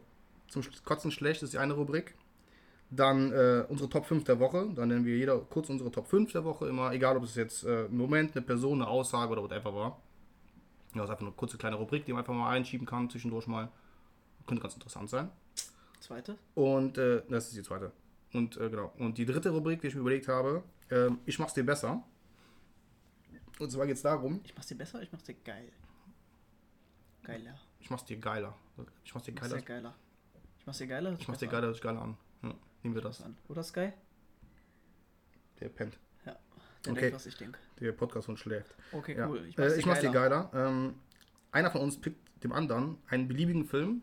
zum Kotzen schlecht ist die eine Rubrik. Dann äh, unsere Top 5 der Woche. Dann nennen wir jeder kurz unsere Top 5 der Woche immer, egal ob es jetzt äh, ein Moment, eine Person, eine Aussage oder whatever war. Ja, das ist einfach eine kurze kleine Rubrik, die man einfach mal einschieben kann, zwischendurch mal. Könnte ganz interessant sein. Zweite. Und äh, das ist die zweite. Und äh, genau. Und die dritte Rubrik, die ich mir überlegt habe, ähm, ich mach's dir besser. Und zwar geht es darum, Ich mach's dir besser, ich mach's dir geil. Geiler. ich mach's dir geiler. Ich mach's dir Ich mach's geiler. dir geiler. Ich mach's dir geiler. Ich mach's dir geiler, sich geiler an. Ja, nehmen wir das. an. Oder Sky? Der pennt. Ja. Der Okay. denkt, was ich denke. Der Podcast und schläft. Okay, Ja. cool. Ich, äh, ich mach's dir geiler. Ähm, einer von uns pickt dem anderen einen beliebigen Film.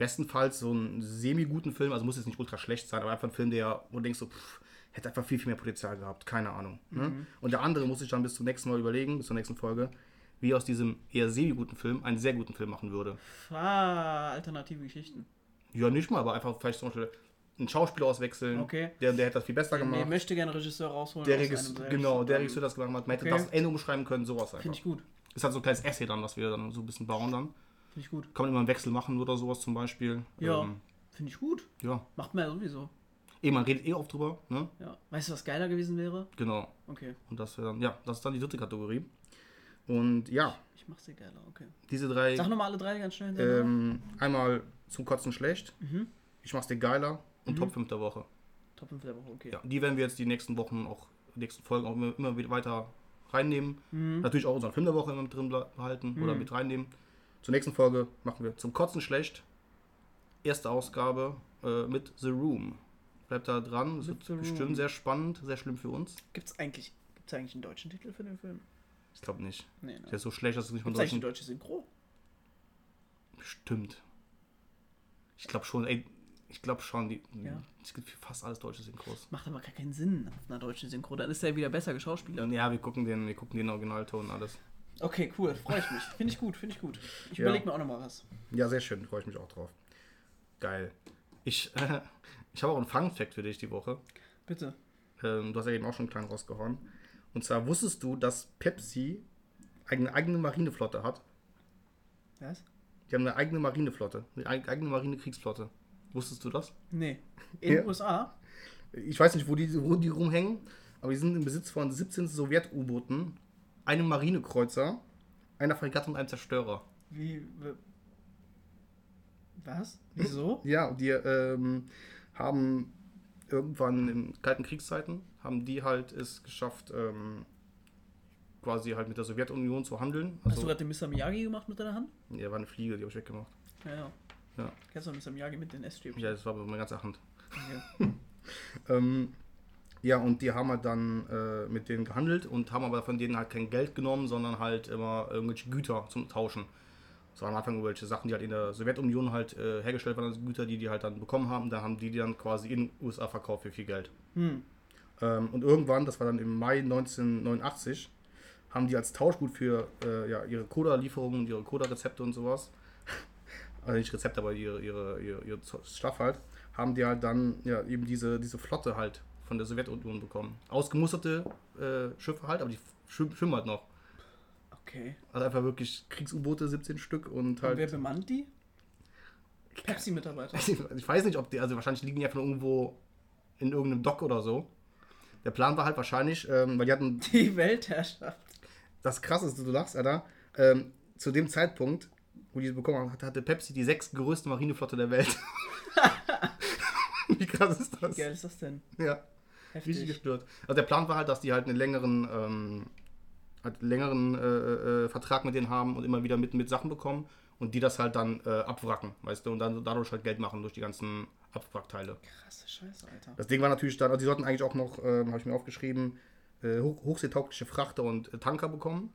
Bestenfalls so einen semi-guten Film, also muss jetzt nicht ultra schlecht sein, aber einfach ein Film, der, wo du denkst so, pff, hätte einfach viel, viel mehr Potenzial gehabt. Keine Ahnung. Mhm. Ne? Und der andere muss sich dann bis zum nächsten Mal überlegen, bis zur nächsten Folge, wie er aus diesem eher semi-guten Film einen sehr guten Film machen würde. Ah, alternative Geschichten. Ja, nicht mal, aber einfach vielleicht zum Beispiel einen Schauspieler auswechseln. Okay. Der, der hätte das viel besser Nee, gemacht. möchte gerne Regisseur rausholen. der Regisseur, genau, der Regisseur das gemacht hat. Man hätte Okay. das Ende umschreiben können, sowas einfach. Finde ich gut. Ist halt so ein kleines Essay dann, was wir dann so ein bisschen bauen dann. Finde ich gut. Kann man immer einen Wechsel machen oder sowas zum Beispiel. Ja. Ähm, Finde ich gut. ja. Macht man ja sowieso. Eh, man redet eh oft drüber, ne? Ja. Weißt du, was geiler gewesen wäre? Genau. Okay. Und das wäre dann, ja, das ist dann die dritte Kategorie. Und ja, Ich mach's dir geiler, okay. diese drei, Sag nochmal alle drei ganz schnell hintereinander. ähm, einmal zum Kotzen schlecht, Mhm. ich mach's dir geiler und Top 5 der Woche. Top 5 der Woche, okay. Ja, die werden wir jetzt die nächsten Wochen auch, die nächsten Folgen auch immer, immer wieder weiter reinnehmen. Mhm. Natürlich auch unseren Film der Woche immer mit drin behalten oder mit reinnehmen. Zur nächsten Folge machen wir zum Kotzen schlecht. Erste Ausgabe äh, mit The Room. Bleibt da dran. Mit wird Room. bestimmt sehr spannend, sehr schlimm für uns. Gibt's eigentlich, Gibt es eigentlich einen deutschen Titel für den Film? Ich glaube nicht. Nee, ne? Der ist so schlecht, dass es nicht mal eigentlich deutschen... deutsche Synchro? Stimmt. Ich glaube schon, ey, ich glaube schon, die, Ja. es gibt fast alles deutsche Synchros. Macht aber gar keinen Sinn auf einer deutschen Synchro. Dann ist er wieder besser geschauspielert. Ja, wir gucken den, wir gucken den Originalton und alles. Okay, cool. Freue ich mich. Finde ich gut, finde ich gut. Ich Ja. überlege mir auch nochmal was. Ja, sehr schön, freue ich mich auch drauf. Geil. Ich, äh, ich habe auch einen Fun-Fact für dich die Woche. Bitte. Ähm, du hast ja eben auch schon einen kleinen rausgehauen. Und zwar wusstest du, dass Pepsi eine eigene Marineflotte hat? Was? Die haben eine eigene Marineflotte, eine eig- eigene Marinekriegsflotte. Wusstest du das? Nee. In Ja. den USA? Ich weiß nicht, wo die, wo die rumhängen, aber die sind im Besitz von 17 Sowjet-U-Booten, einem Marinekreuzer, einer Fregatte und einem Zerstörer. Wie. Was? Wieso? Ja, die ähm, haben irgendwann in kalten Kriegszeiten, haben die halt es geschafft, ähm, quasi halt mit der Sowjetunion zu handeln. Hast du Also, gerade den Mr. Miyagi gemacht mit deiner Hand? ja, war eine Fliege, die habe ich weggemacht. Ja, ja. Ja. Kennst du Mr. Miyagi mit den S-Stäbchen? Ja, das war meine ganze Hand. Okay. Ähm, ja, und die haben halt dann äh, mit denen gehandelt und haben aber von denen halt kein Geld genommen, sondern halt immer irgendwelche Güter zum Tauschen. Das waren am Anfang irgendwelche Sachen, die halt in der Sowjetunion halt äh, hergestellt waren, also Güter, die die halt dann bekommen haben. Da haben die die dann quasi in den USA verkauft für viel Geld. Hm. Ähm, und irgendwann, das war dann im Mai 1989, haben die als Tauschgut für äh, ja, ihre Coda-Lieferungen, ihre Coda-Rezepte und sowas, also nicht Rezepte, aber ihre, ihre, ihre, ihr Stuff halt, haben die halt dann ja, eben diese, diese Flotte halt von der Sowjetunion bekommen. Ausgemusterte äh, Schiffe halt, aber die schwimmen, halt noch. Okay. Also einfach wirklich Kriegs-U-Boote, 17 Stück und Und halt. wer bemannt die? Pepsi-Mitarbeiter. Ich weiß nicht, ob die, also wahrscheinlich liegen die einfach irgendwo in irgendeinem Dock oder so. Der Plan war halt wahrscheinlich, ähm, weil die hatten Die Weltherrschaft. das krasseste, du lachst, Alter. Ähm, zu dem Zeitpunkt, wo die sie bekommen haben, hatte Pepsi die sechs größte Marineflotte der Welt. Wie krass ist das? Wie geil ist das denn? Ja, Heftig. richtig gestört. Also der Plan war halt, dass die halt einen längeren, ähm, halt längeren äh, äh, Vertrag mit denen haben und immer wieder mit, mit Sachen bekommen und die das halt dann äh, abwracken, weißt du, und dann dadurch halt Geld machen durch die ganzen Abwrackteile. Krasse Scheiße, Alter. Das Ding war natürlich dann, also die sollten eigentlich auch noch, ähm, habe ich mir aufgeschrieben, äh, hoch, hochseetaugliche Frachter und äh, Tanker bekommen.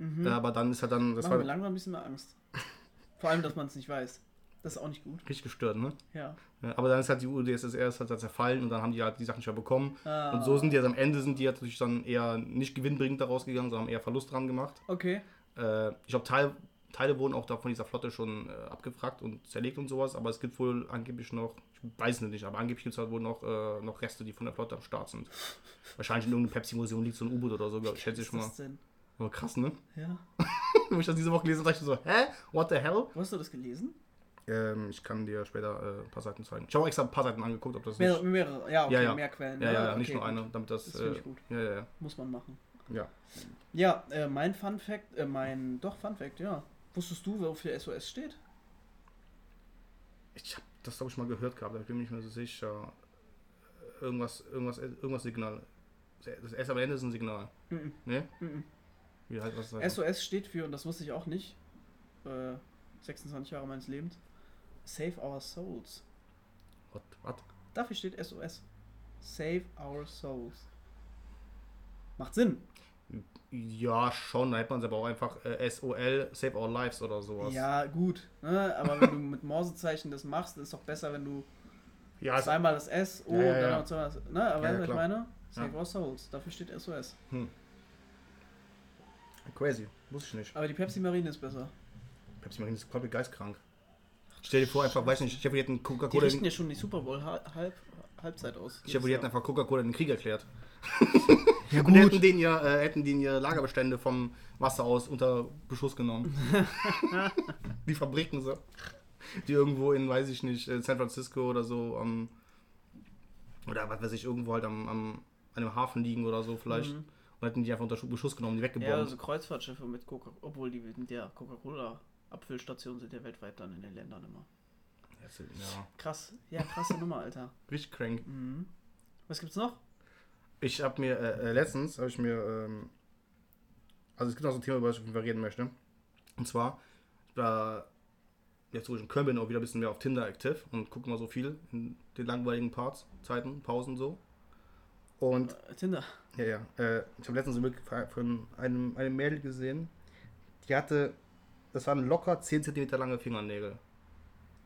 Äh, aber dann ist halt dann, das Machen war langsam ein bisschen mehr Angst. Vor allem, dass man es nicht weiß. Das ist auch nicht gut. richtig gestört, ne? Ja. Ja, aber dann ist halt die UdSSR ist halt zerfallen und dann haben die halt die Sachen nicht mehr bekommen. Ah. Und so sind die jetzt am Ende sind die halt natürlich dann eher nicht gewinnbringend daraus gegangen, sondern haben eher Verlust dran gemacht. Okay. Äh, ich glaube, Teil, Teile wurden auch da von dieser Flotte schon äh, abgefragt und zerlegt und sowas, aber es gibt wohl angeblich noch, ich weiß es nicht, aber angeblich gibt es halt wohl noch, äh, noch Reste, die von der Flotte am Start sind. Wahrscheinlich in irgendeinem Pepsi-Museum liegt so ein U-Boot oder so, ich, schätze ich Was ist mal. das denn? Aber krass, ne? Ja. Wo ich das diese Woche gelesen habe, dachte ich so, hä? What the hell? Wo hast du das gelesen? Ähm, ich kann dir später äh, ein paar Seiten zeigen. Ich habe extra ein paar Seiten angeguckt, ob das nicht... Mehrere, mehrere. Ja, okay, Ja, ja. mehr Quellen. Ja, ja, ja, okay, nicht nur gut. eine, damit das... Das finde äh, ich gut. Ja, ja, ja. Muss man machen. ja. Ja, äh, mein Fun Fact, äh, mein, doch Fun Fact, ja. Wusstest du, wofür SOS steht? Ich habe das, glaube ich, mal gehört gehabt, aber ich bin mir nicht mehr so sicher. Irgendwas, irgendwas, irgendwas Signal. Das S am Ende ist ein Signal. Mhm. Ne? Mhm. Wie halt was? SOS steht für, und das wusste ich auch nicht, äh, 26 Jahre meines Lebens, Save Our Souls. What, what? Dafür steht SOS. Save Our Souls. Macht Sinn. Ja, schon. Da hätte man es aber auch einfach äh, SOL, Save Our Lives oder sowas. Ja, gut. Ne? Aber wenn du mit Morsezeichen das machst, ist es doch besser, wenn du ja es, zweimal das S, O, Ja, ja, dann noch zweimal das. Ne? Aber Ja, weißt du, was ich meine? Save. Our Souls. Dafür steht SOS. crazy. Wusste ich nicht. Aber die Pepsi Marine ist besser. Pepsi Marine ist komplett geistkrank. Stell dir vor, einfach, weiß nicht, ich habe die hätten Die Coca-Cola. richten ja schon die Super Bowl ha- halb, Halbzeit aus. Ich habe die hätten einfach Coca-Cola den Krieg erklärt. Ja, Und hätten den ihr, äh, hätten den ihre Lagerbestände vom Wasser aus unter Beschuss genommen. die Fabriken so. Die irgendwo in, weiß ich nicht, äh, San Francisco oder so am. oder was weiß ich, irgendwo halt am, am an einem Hafen liegen oder so vielleicht. Mhm. Und hätten die einfach unter Schu- Beschuss genommen, die weggebombt. Ja, also Kreuzfahrtschiffe mit Coca obwohl die mit der Coca-Cola-Abfüllstationen sind ja weltweit dann in den Ländern immer. ja, Krass. Ja, krasse Nummer, Alter. richtig crank. Mhm. Was gibt's noch? Ich habe mir äh, äh, letztens, habe ich mir, ähm, also es gibt noch so ein Thema, über das ich reden möchte. Und zwar, ich war jetzt wo ich in Köln bin, auch wieder ein bisschen mehr auf Tinder aktiv und gucke mal so viel in den langweiligen Parts, Zeiten, Pausen so. Und Äh, Tinder. Ja, ja. Äh, ich habe letztens ein Bild von einem, einem Mädel gesehen, die hatte, das waren locker 10 cm lange Fingernägel.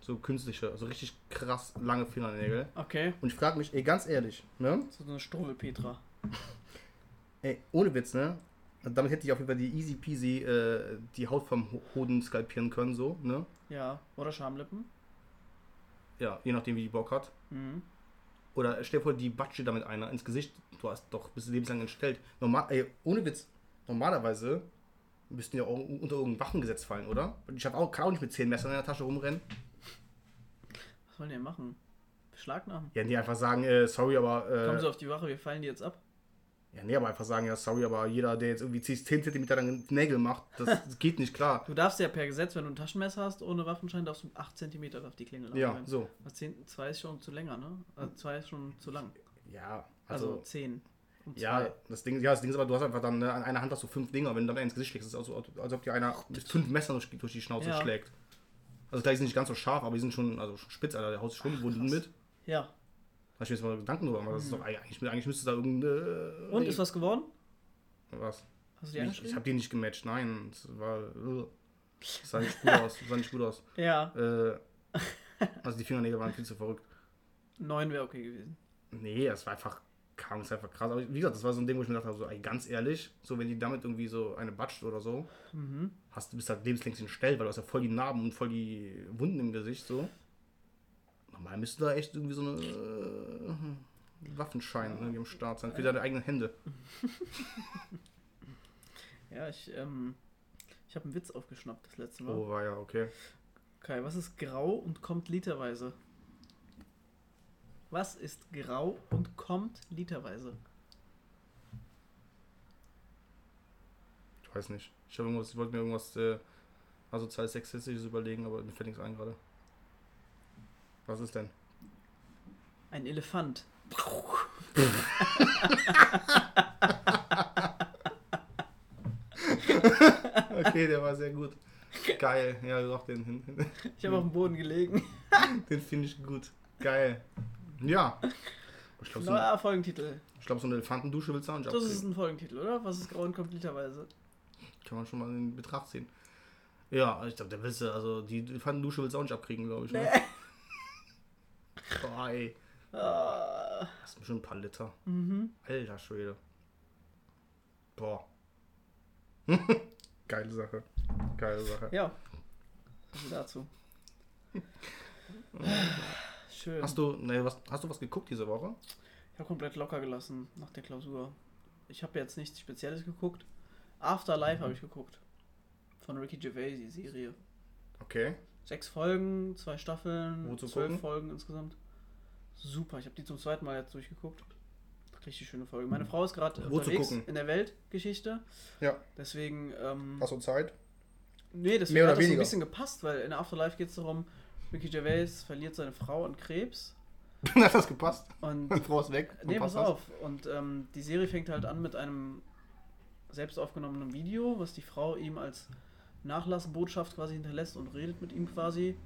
So künstliche, also richtig krass lange Fingernägel. Okay. Und ich frage mich, ey, ganz ehrlich, ne? So eine Struwelpetra. Ey, ohne Witz, ne? Damit hätte ich auf jeden Fall die easy peasy äh, die Haut vom Ho- Hoden skalpieren können, so, ne? Ja. Oder Schamlippen. Ja, je nachdem, wie die Bock hat. Mhm. Oder stell dir vor, die batscht damit einer ins Gesicht. Du hast doch bis lebenslang entstellt. Normal, ey, ohne Witz, normalerweise müssten ja auch unter irgendein Waffengesetz fallen, oder? Ich hab auch, kann auch nicht mit 10 Messern in der Tasche rumrennen. Was wollen die denn machen? Beschlagnahmen. Ja, die einfach sagen, äh, sorry, aber. Kommen sie Äh, auf die Wache, wir fallen die jetzt ab. ja, nee, aber einfach sagen, ja, sorry, aber jeder, der jetzt irgendwie 10 cm lang Nägel macht, das, das geht nicht klar. Du darfst ja per Gesetz, wenn du ein Taschenmesser hast, ohne Waffenschein, darfst du 8 cm auf die Klinge lang Ja, rein. so. Was 10, 2 ist schon zu länger, ne? Also 2 ist schon zu lang. Ja, Also, also. 10. Ja, das Ding, ja, das Ding ist aber, du hast einfach dann, ne, an einer Hand hast du fünf Dinger, wenn du dann ins Gesicht schlägst, ist es also, als ob dir einer mit fünf Messern durch, die Schnauze Ja. schlägt. Also klar, die sind nicht ganz so scharf, aber die sind schon also schon spitz, Alter, der haut Schwimmwunden mit. Ja. Da hab ich mir jetzt mal Gedanken drüber gemacht. Das ist doch eigentlich, eigentlich müsste da irgendeine. Und, ist was geworden? Was? Hast du die Ich, ich angeschrieben? habe die nicht gematcht, nein. Das war. äh, Das sah nicht gut aus. Sah nicht gut aus. Ja. Äh, also die Fingernägel waren viel zu verrückt. 9 wäre okay gewesen. Nee, das war einfach. Kam es einfach krass. Aber wie gesagt, das war so ein Ding, wo ich mir gedacht habe, so, ey, ganz ehrlich, so wenn die damit irgendwie so eine batscht oder so, Mhm. hast du bist halt lebenslänglich entstellt, weil du hast ja voll die Narben und voll die Wunden im Gesicht so. Normal müsste da echt irgendwie so eine äh, Waffenschein irgendwie am Start sein für deine eigenen Hände. Ja, ich, ähm, ich habe einen Witz aufgeschnappt das letzte Mal. Oh, war ja, okay. Kai, was ist grau und kommt literweise? Was ist grau und kommt literweise? Ich weiß nicht. Ich, ich wollte mir irgendwas äh, asozial sexistisches überlegen, aber mir fällt nichts ein gerade. Was ist denn? Ein Elefant. Okay, der war sehr gut. Geil. Ja, doch, den, den, Ich habe auf dem Boden gelegen. den finde ich gut. Geil. Ja. Ich glaube, so, Neuer Folgentitel. ich glaub, so eine Elefantendusche willst du auch nicht Das ist abkriegen. ein Folgentitel, oder? Was ist grau und kommt literweise? Kann man schon mal in Betracht ziehen. Ja, ich glaube, der willst du, also die Elefantendusche willst du auch nicht abkriegen, glaube ich. Ne? Boah, ey. Ah, Das ist bestimmt ein paar Liter. mhm. Alter Schwede. Boah. Geile Sache. Geile Sache. Ja. Also dazu. Schön. Hast du, ne, was, hast du was geguckt diese Woche? Ich habe komplett locker gelassen nach der Klausur. Ich habe jetzt nichts Spezielles geguckt. Afterlife habe ich geguckt. Von Ricky Gervais, die Serie. Okay. Sechs Folgen, zwei Staffeln, Wo zu zwölf gucken? Folgen insgesamt. Super, ich habe die zum zweiten Mal jetzt durchgeguckt. Richtig schöne Folge. Meine Frau ist gerade unterwegs gucken? in der Weltgeschichte. Ja. Deswegen, ähm, Hast du Zeit? nee, deswegen mehr oder hat das so ein bisschen gepasst, weil in Afterlife geht es darum, Ricky Gervais verliert seine Frau an Krebs. Hat das gepasst? Und Meine Frau ist weg. Nee, pass das? auf. Und ähm, die Serie fängt halt an mit einem selbst aufgenommenen Video, was die Frau ihm als Nachlassbotschaft quasi hinterlässt und redet mit ihm quasi,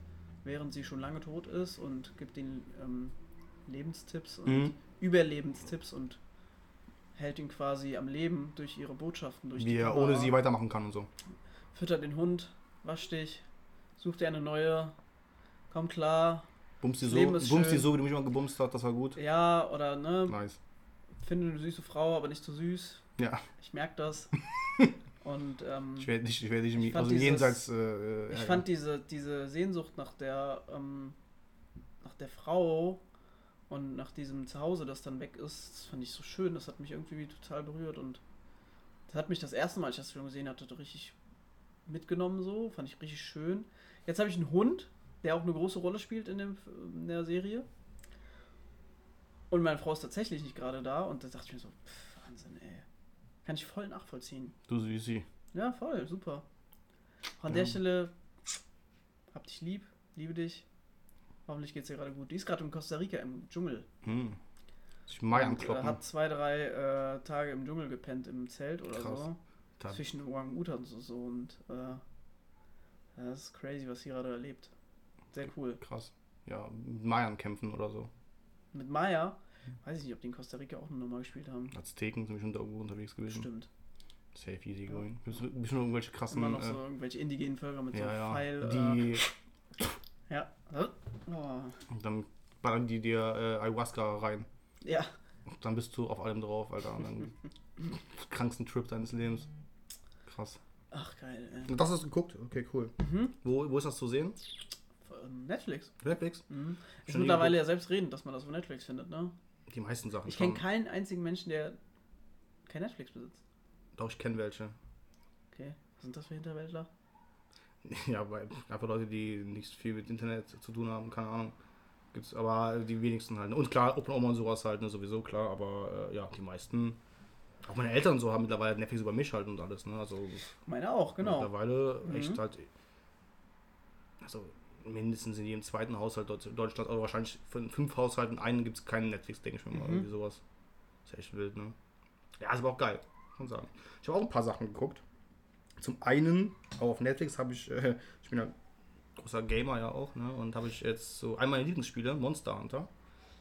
während sie schon lange tot ist und gibt ihm ähm, Lebenstipps und Mhm. Überlebenstipps und hält ihn quasi am Leben durch ihre Botschaften, durch Wie die er ohne sie weitermachen kann und so. Füttert den Hund, wasch dich, such dir eine neue, komm klar, Bumst die so, bumst die so, wie du mich mal gebumst hast, das war gut. ja, oder ne, Nice. finde eine süße Frau, aber nicht zu süß. Ja, Ich merke das. Und ähm, ich werde dich, ich werde dich Ich dem dieses- Jenseits. Äh, ich ärgern. fand diese, diese Sehnsucht nach der, ähm, nach der Frau und nach diesem Zuhause, das dann weg ist, das fand ich so schön. Das hat mich irgendwie total berührt und das hat mich das erste Mal, als ich das Film gesehen hatte, richtig mitgenommen so. Fand ich richtig schön. Jetzt habe ich einen Hund, der auch eine große Rolle spielt in, dem, in der Serie. Und meine Frau ist tatsächlich nicht gerade da und da dachte ich mir so, pff, Wahnsinn, ey. Kann ich voll nachvollziehen. Du Süßi. Ja, voll, super. An Ja. der Stelle, hab dich lieb, liebe dich. Hoffentlich geht's dir gerade gut. Die ist gerade in Costa Rica im Dschungel. Hm. Ich Mai Und, äh, hat zwei, drei äh, Tage im Dschungel gepennt, im Zelt oder Krass. so. Da- Zwischen Orang-Utans und so. Und äh, das ist crazy, was sie gerade erlebt. Sehr cool. Krass. Ja, mit Maiern kämpfen oder so. Mit Maya, Weiß ich nicht, ob die in Costa Rica auch nochmal gespielt haben. Azteken sind schon da irgendwo unterwegs gewesen. Stimmt. Safe easy going. Es bestimmt irgendwelche krassen. Immer noch so äh, irgendwelche indigenen Völker mit so ja, ja. Pfeil. Äh, die, ja. Oh. und dann ballern die dir äh, Ayahuasca rein. Ja. Und dann bist du auf allem drauf, Alter. Und dann kranksten Trip deines Lebens. Krass. Ach, geil. Ey. Und das hast du geguckt? Okay, cool. Mhm. Wo, wo ist das zu sehen? Ähm, Netflix. Netflix? Mhm. Ist Schon mittlerweile ja selbst reden, dass man das auf Netflix findet, ne? Die meisten Sachen. Ich kenne keinen einzigen Menschen, der kein Netflix besitzt. Doch, ich kenne welche. Okay. Was sind das für Hinterwäldler? Ja, weil einfach Leute, die nicht viel mit Internet zu tun haben, keine Ahnung. Gibt's aber die wenigsten halt. Und klar, Open Oma und sowas halt, ne, sowieso klar, aber äh, ja, die meisten. Auch meine Eltern so haben mittlerweile Netflix über mich halt und alles, ne? Also Meine auch, genau. mittlerweile Mhm. echt halt. Also mindestens in jedem zweiten Haushalt Deut- Deutschland, also wahrscheinlich von fünf Haushalten einen gibt es keinen Netflix, denke ich mir mal. Mhm. Irgendwie sowas. Ist echt wild, ne? Ja, ist aber auch geil, muss man sagen. Ich habe auch ein paar Sachen geguckt. Zum einen, auch auf Netflix habe ich, äh, ich bin ja großer Gamer ja auch, ne? Und habe ich jetzt so einmal meine Lieblingsspiele, Monster Hunter.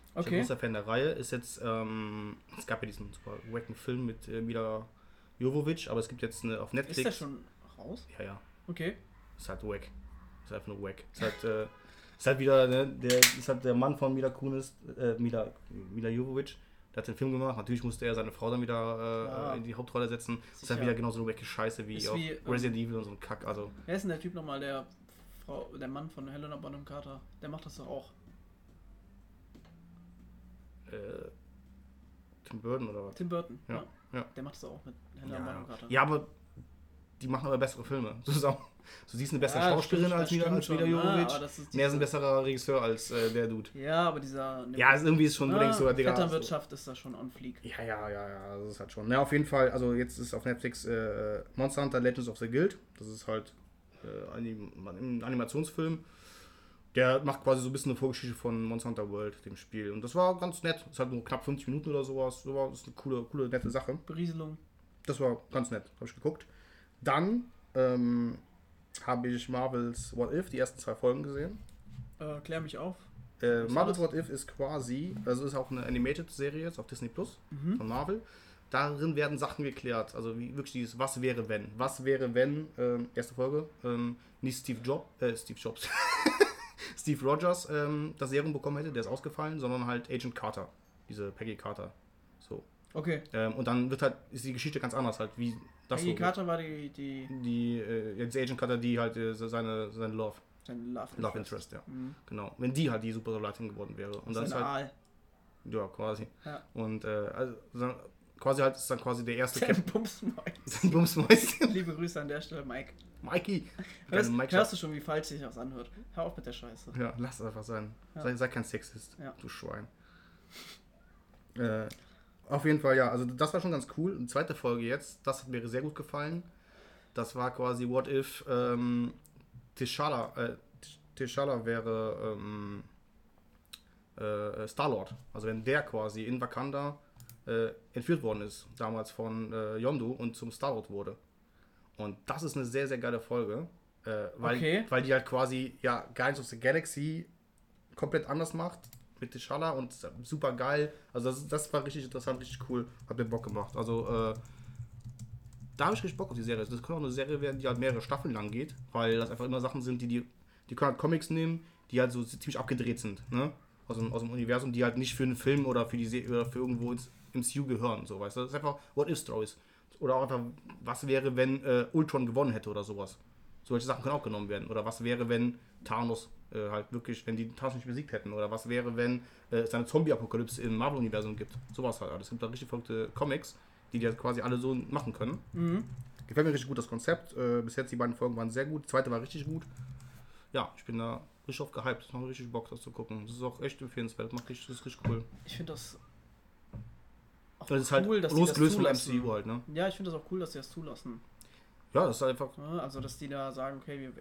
Ich bin Okay. großer Fan der Reihe. Ist jetzt, ähm, es gab ja diesen super wacken Film mit äh, Mila Jovovich, aber es gibt jetzt eine auf Netflix. Ist der schon raus? Ja, ja. Okay. Ist halt wack. Ist einfach nur wack. Ist halt, äh, ist halt wieder, ne, der ist halt der Mann von Mila Kunis, äh, Mila, Mila Jovovich. Der hat den Film gemacht. Natürlich musste er seine Frau dann wieder äh, Ja. in die Hauptrolle setzen. Ist halt Sicher. wieder genauso eine wacke Scheiße wie auch wie, ähm, Resident Evil und so ein Kack. Also, Wer ist denn der Typ nochmal, der Frau, der Mann von Helena Bonham Carter? Der macht das doch auch. äh, Tim Burton oder was? Tim Burton. Ja, ja. Der macht das auch mit Helena Bonham Ja, Carter. ja, aber die machen aber bessere Filme. Zusammen. So, sie ist eine bessere Ja, das Schauspielerin als das Mila, als Mila ne? Jovovich. das ist Und er ist ein besserer Regisseur als äh, der Dude. Ja, aber dieser. Ja, also irgendwie ist schon, du ah, denkst so, Digga. so- Vetternwirtschaft ist da schon on fleek. Ja, ja, ja, ja, das ist halt schon. Na, auf jeden Fall, also jetzt ist auf Netflix äh, Monster Hunter Legends of the Guild. Das ist halt äh, ein Animationsfilm. Der macht quasi so ein bisschen eine Vorgeschichte von Monster Hunter World, dem Spiel. Und das war ganz nett. Es hat nur knapp 50 Minuten oder sowas. Das war das ist eine coole, coole, nette Sache. Berieselung. Das war ganz nett, habe ich geguckt. Dann ähm, habe ich Marvels What If, die ersten zwei Folgen gesehen. Äh, klär mich auf. Äh, Marvel's What If ist quasi, also ist auch eine Animated-Serie jetzt auf Disney Plus Mhm. von Marvel. Darin werden Sachen geklärt. Also wie wirklich dieses Was wäre wenn? Was wäre wenn, ähm, erste Folge, ähm, nicht Steve Jobs, äh, Steve Jobs, Steve Rogers ähm, das Serum bekommen hätte, der ist ausgefallen, sondern halt Agent Carter, diese Peggy Carter. So. Okay. Ähm, und dann wird halt, ist die Geschichte ganz anders halt, wie das Peggy so Carter war die, die die äh, jetzt Agent Carter, die halt äh, seine, seine Love, seine Love, Love Interest, ja. Mhm. Genau. Wenn die halt die Supersoldatin geworden wäre. Und dann ist halt, Aal. ja, quasi. Ja. Und äh, also, quasi halt ist dann quasi der erste Sein Bumsmäuschen. Bumsmäuschen. Liebe Grüße an der Stelle, Mike. Mikey. Hörst, Mike hörst du schon, wie falsch sich das anhört? Hör auf mit der Scheiße. ja, lass es einfach sein. Ja. Sei, sei kein Sexist, Ja. du Schwein. Äh, auf jeden Fall, ja, also das war schon ganz cool. Und zweite Folge jetzt, das hat mir sehr gut gefallen. Das war quasi What If ähm, T'Challa, äh, T'Challa wäre ähm, äh, Star-Lord. Also wenn der quasi in Wakanda äh, entführt worden ist, damals von äh, Yondu und zum Star-Lord wurde. Und das ist eine sehr, sehr geile Folge. Äh, weil, Okay. weil die halt quasi ja Guardians of the Galaxy komplett anders macht mit T'Challa und super geil. Also das, das war richtig interessant, richtig cool. Hat mir Bock gemacht. Also äh, da habe ich richtig Bock auf die Serie. Das könnte auch eine Serie werden, die halt mehrere Staffeln lang geht, weil das einfach immer Sachen sind, die die, die können halt Comics nehmen, die halt so ziemlich abgedreht sind, ne? Aus dem, aus dem Universum, die halt nicht für einen Film oder für die Serie oder für irgendwo ins MCU gehören, so weißt du. Das ist einfach What-If-Stories. Oder auch einfach, was wäre, wenn äh, Ultron gewonnen hätte oder sowas. Solche Sachen können auch genommen werden. Oder was wäre, wenn Thanos äh, halt wirklich, wenn die Thanos nicht besiegt hätten. Oder was wäre, wenn äh, es eine Zombie-Apokalypse im Marvel-Universum gibt. Sowas halt. Es gibt da richtig verrückte Comics, die die halt quasi alle so machen können. Mhm. Gefällt mir richtig gut das Konzept. Äh, bis jetzt die beiden Folgen waren sehr gut. Die zweite war richtig gut. Ja, ich bin da richtig auf gehypt. Das macht richtig Bock, das zu gucken. Das ist auch echt empfehlenswert. Das macht richtig, das ist richtig cool. Ich finde das auch Das ist halt cool, dass die das losgelöst vom zulassen. MCU halt, ne? Ja, ich finde das auch cool, dass sie das zulassen. Ja, das ist einfach Ja, Also, dass die da sagen, okay, wir,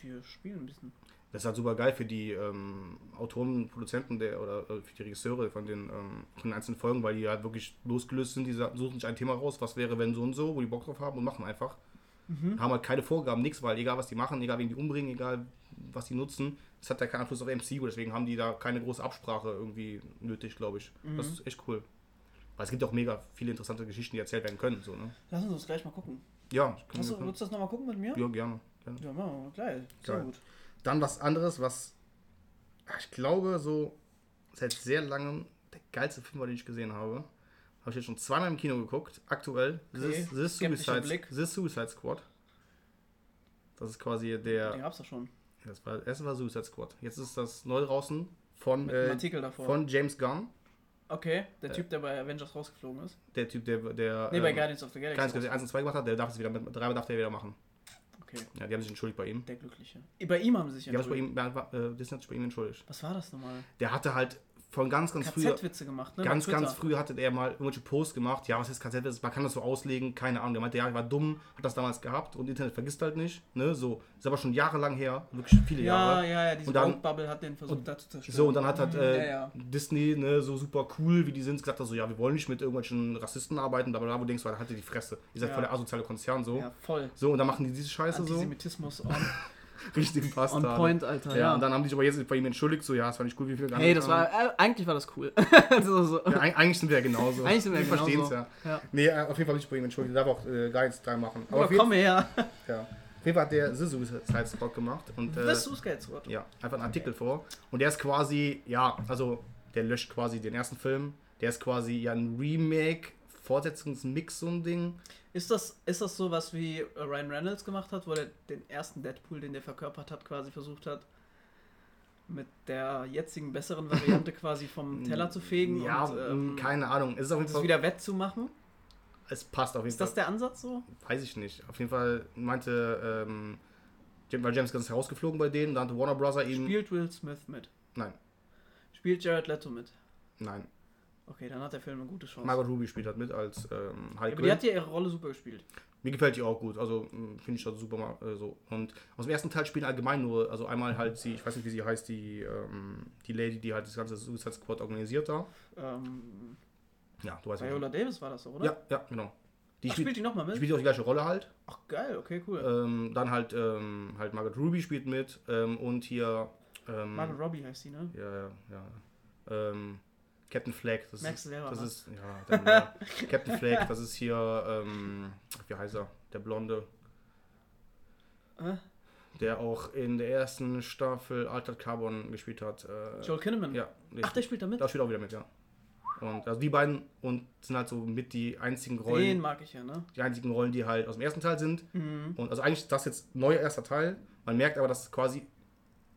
wir spielen ein bisschen. Das ist halt super geil für die ähm, Autoren Produzenten der, oder äh, für die Regisseure von den, ähm, von den einzelnen Folgen, weil die halt wirklich losgelöst sind. Die suchen sich ein Thema raus, was wäre, wenn so und so, wo die Bock drauf haben und machen einfach. Mhm. Haben halt keine Vorgaben, nichts, weil egal was die machen, egal wen die umbringen, egal was die nutzen, das hat ja keinen Einfluss auf MCU, deswegen haben die da keine große Absprache irgendwie nötig, glaube ich. Das ist echt cool. Weil es gibt auch mega viele interessante Geschichten, die erzählt werden können. So, ne? Lass uns das gleich mal gucken. Ja, Hast du, mir- willst du das nochmal gucken mit mir? ja, gerne. gerne. Ja, wir. Geil. Sehr gut. Dann was anderes, was ah, ich glaube, so seit sehr langem der geilste Film war, den ich gesehen habe. Habe ich jetzt schon zweimal im Kino geguckt. Aktuell. Okay, The, skeptischer Suicide. The Suicide Squad. Das ist quasi der. Den gab's doch schon. Das war, erst war Suicide Squad. Jetzt ist das neu draußen von, äh, von James Gunn. Okay, der Typ, der bei Avengers rausgeflogen ist. Der Typ, der. der Nee, bei ähm, Guardians of the Galaxy. Guardians of the 1 und 2 gemacht hat, der darf es wieder mit 3 darf der wieder machen. Okay, Ja, die haben sich entschuldigt bei ihm. der Glückliche. Bei ihm haben sie sich Die haben sich bei entschuldigt. ihm, äh, Disney hat sich bei ihm entschuldigt. Was war das nochmal? Der hatte halt von ganz, ganz früher. KZ-Witze gemacht, ne? Ganz, ganz früh hatte er mal irgendwelche Posts gemacht. Ja, was ist KZ? Man kann das so auslegen, keine Ahnung. Der meinte, ja, ich war dumm, hat das damals gehabt und Internet vergisst halt nicht. Ne? So, ist aber schon jahrelang her, wirklich viele Ja, Jahre. ja, ja, diese Und dann- Woke-Bubble hat den versucht da zu zerstören. So, und dann hat halt Mhm, äh, ja, ja. Disney, ne, so super cool, wie die sind, gesagt, so, ja, wir wollen nicht mit irgendwelchen Rassisten arbeiten, bla bla bla, wo du denkst, da hatte die Fresse. Ihr seid Ja. voll der asoziale Konzern, so. Ja, voll. So, und dann machen die diese Scheiße so. Antisemitismus on, Richtig passt on point, Alter. Ja, Ja, und dann haben die sich aber jetzt bei ihm entschuldigt, so, ja, das war nicht cool, wie viel hey, das war, äh, eigentlich war das cool. also, so. Ja, eig- eigentlich sind wir ja genauso. Eigentlich sind wir wir ja verstehen es genauso. ja. Ja. Nee, äh, auf jeden Fall nicht bei ihm entschuldigt. Darf auch äh, gar nichts dran machen. Aber komm her. ja. auf jeden Fall hat der The Suicide Squad gemacht. Und, äh, Das Suicide Squad. ja, einfach einen Artikel vor. Und der ist quasi, ja, also der löscht quasi den ersten Film. Der ist quasi ja ein Remake, Fortsetzungsmix, so ein Ding. Ist das, ist das so was wie äh, Ryan Reynolds gemacht hat, wo er den ersten Deadpool, den der verkörpert hat, quasi versucht hat, mit der jetzigen besseren Variante quasi vom Teller zu fegen Ja, und ähm, keine Ahnung. Es ist auf jeden es Fall, wieder wettzumachen? es passt auf jeden Ist das Fall. der Ansatz so? Weiß ich nicht. Auf jeden Fall meinte, ähm, weil James Gunn ist herausgeflogen bei denen, da hatte Warner Bros. ihm. Spielt Will Smith mit? Nein, Spielt Jared Leto mit? nein. Okay, dann hat der Film eine gute Chance. Margot Ruby spielt halt mit als ähm, Harley Aber die hat ja ihre Rolle super gespielt. Mir gefällt die auch gut, also mh, finde ich das super mal, äh, so. Und aus dem ersten Teil spielen allgemein nur, also einmal halt sie, ich weiß nicht wie sie heißt, die, ähm, die Lady, die halt das ganze Suicide Squad organisiert da. Ähm, Ja, du weißt Viola Davis war das so, oder? Ja, ja, genau. Die Ach, spielt, spielt die nochmal mit? spielt auch die gleiche Rolle halt. Ach, geil, okay, cool. Ähm, dann halt, ähm, halt Margot Ruby spielt mit ähm, und hier, ähm, Margot Robbie heißt die, ne? ja, ja, ja. Ähm, Captain Flag, das Merkst ist, das ist, ja, dann, ja. Captain Flag, das ist hier, ähm, wie heißt er, der Blonde. Äh? der auch in der ersten Staffel Altered Carbon gespielt hat. Äh, Joel Kinnaman? Ja, Ach, der spielt da mit? da spielt auch wieder mit, ja. Und also die beiden und sind halt so mit die einzigen Den Rollen, mag ich ja, ne? die einzigen Rollen, die halt aus dem ersten Teil sind. Mhm. Und also eigentlich ist das jetzt neuer erster Teil. Man merkt aber, dass quasi,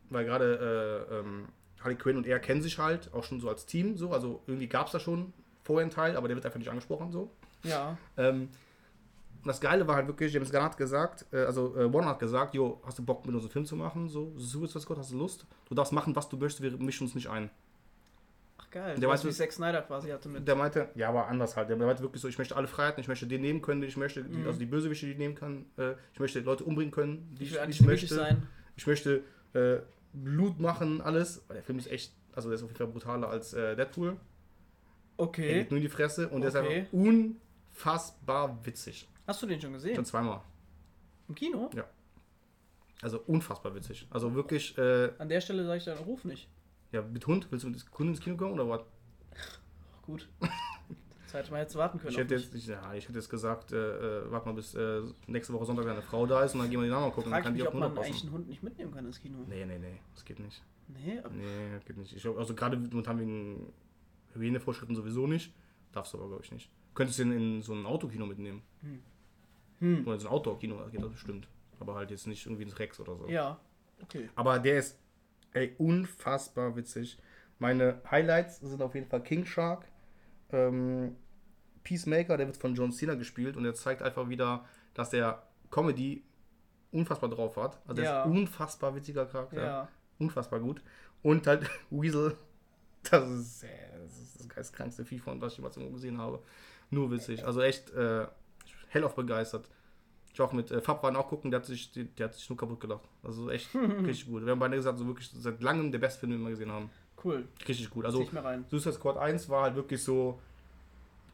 weil gerade äh, ähm, Harley Quinn und er kennen sich halt auch schon so als Team, so. Also irgendwie gab es da schon vorher einen Teil, aber der wird einfach nicht angesprochen, so. Ja. Ähm, und das Geile war halt wirklich, James Gunn hat gesagt, äh, also äh, Warner hat gesagt, jo, hast du Bock mit uns einen Film zu machen? So, Suicide Squad, hast du Lust? Du darfst machen, was du möchtest, wir mischen uns nicht ein. Ach, geil. Der meinte- wie Zack Snyder quasi hatte mit. Der meinte, ja, aber anders halt. Der meinte wirklich so, ich möchte alle Freiheiten, ich möchte den nehmen können, den ich möchte, die, Mhm. also die Bösewichte, die ich nehmen kann. Äh, ich möchte Leute umbringen können, die Ich ich, die ich möchte. sein. Ich möchte äh, Blut machen, alles. Aber der Film ist echt, also der ist auf jeden Fall brutaler als äh, Deadpool. Er Okay. geht nur in die Fresse und der ist Okay. einfach unfassbar witzig. Hast du den schon gesehen? Schon zweimal. Im Kino? Also unfassbar witzig. Also wirklich, äh, An der Stelle sage ich dann, ruf nicht. ja, mit Hund, willst du mit Hund ins Kino kommen oder was? Ach, gut. Zeit mal jetzt warten können. Ich hätte mich. jetzt, ich, ja, ich hätte jetzt gesagt, äh, äh, warte mal bis äh, nächste Woche Sonntag, eine Frau da ist und dann gehen wir die Namen gucken. Frag Dann kann ich die mich, auch ob man eigentlich einen Hund nicht mitnehmen kann ins Kino. Nee, nee, nee, das geht nicht. Nee, Nee, das geht nicht. Ich, also gerade momentan wegen Hygienevorschriften sowieso nicht. Darfst du aber, glaube ich, nicht. Könntest du den in so ein Autokino mitnehmen. Hm. Oder in so ein Outdoor-Kino, da geht das bestimmt. Aber halt jetzt nicht irgendwie ins Rex oder so. ja. Okay. Aber der ist ey, unfassbar witzig. Meine Highlights sind auf jeden Fall King Shark. Ähm, Peacemaker, der wird von John Cena gespielt und der zeigt einfach wieder, dass der Comedy unfassbar drauf hat. Also der Ja. ist unfassbar witziger Charakter. Ja. Unfassbar gut. Und halt Weasel, das ist, das ist das geistkrankste Vieh von, was ich jemals irgendwo gesehen habe. Nur witzig. Also echt äh, hellauf begeistert. Ich auch mit äh, Fab waren auch gucken, der hat sich, der hat sich nur kaputt gelacht. Also echt richtig gut. Wir haben beide gesagt, so wirklich seit langem der beste Film, den wir gesehen haben. Cool. Richtig gut. Also. Suicide Squad 1 war halt wirklich so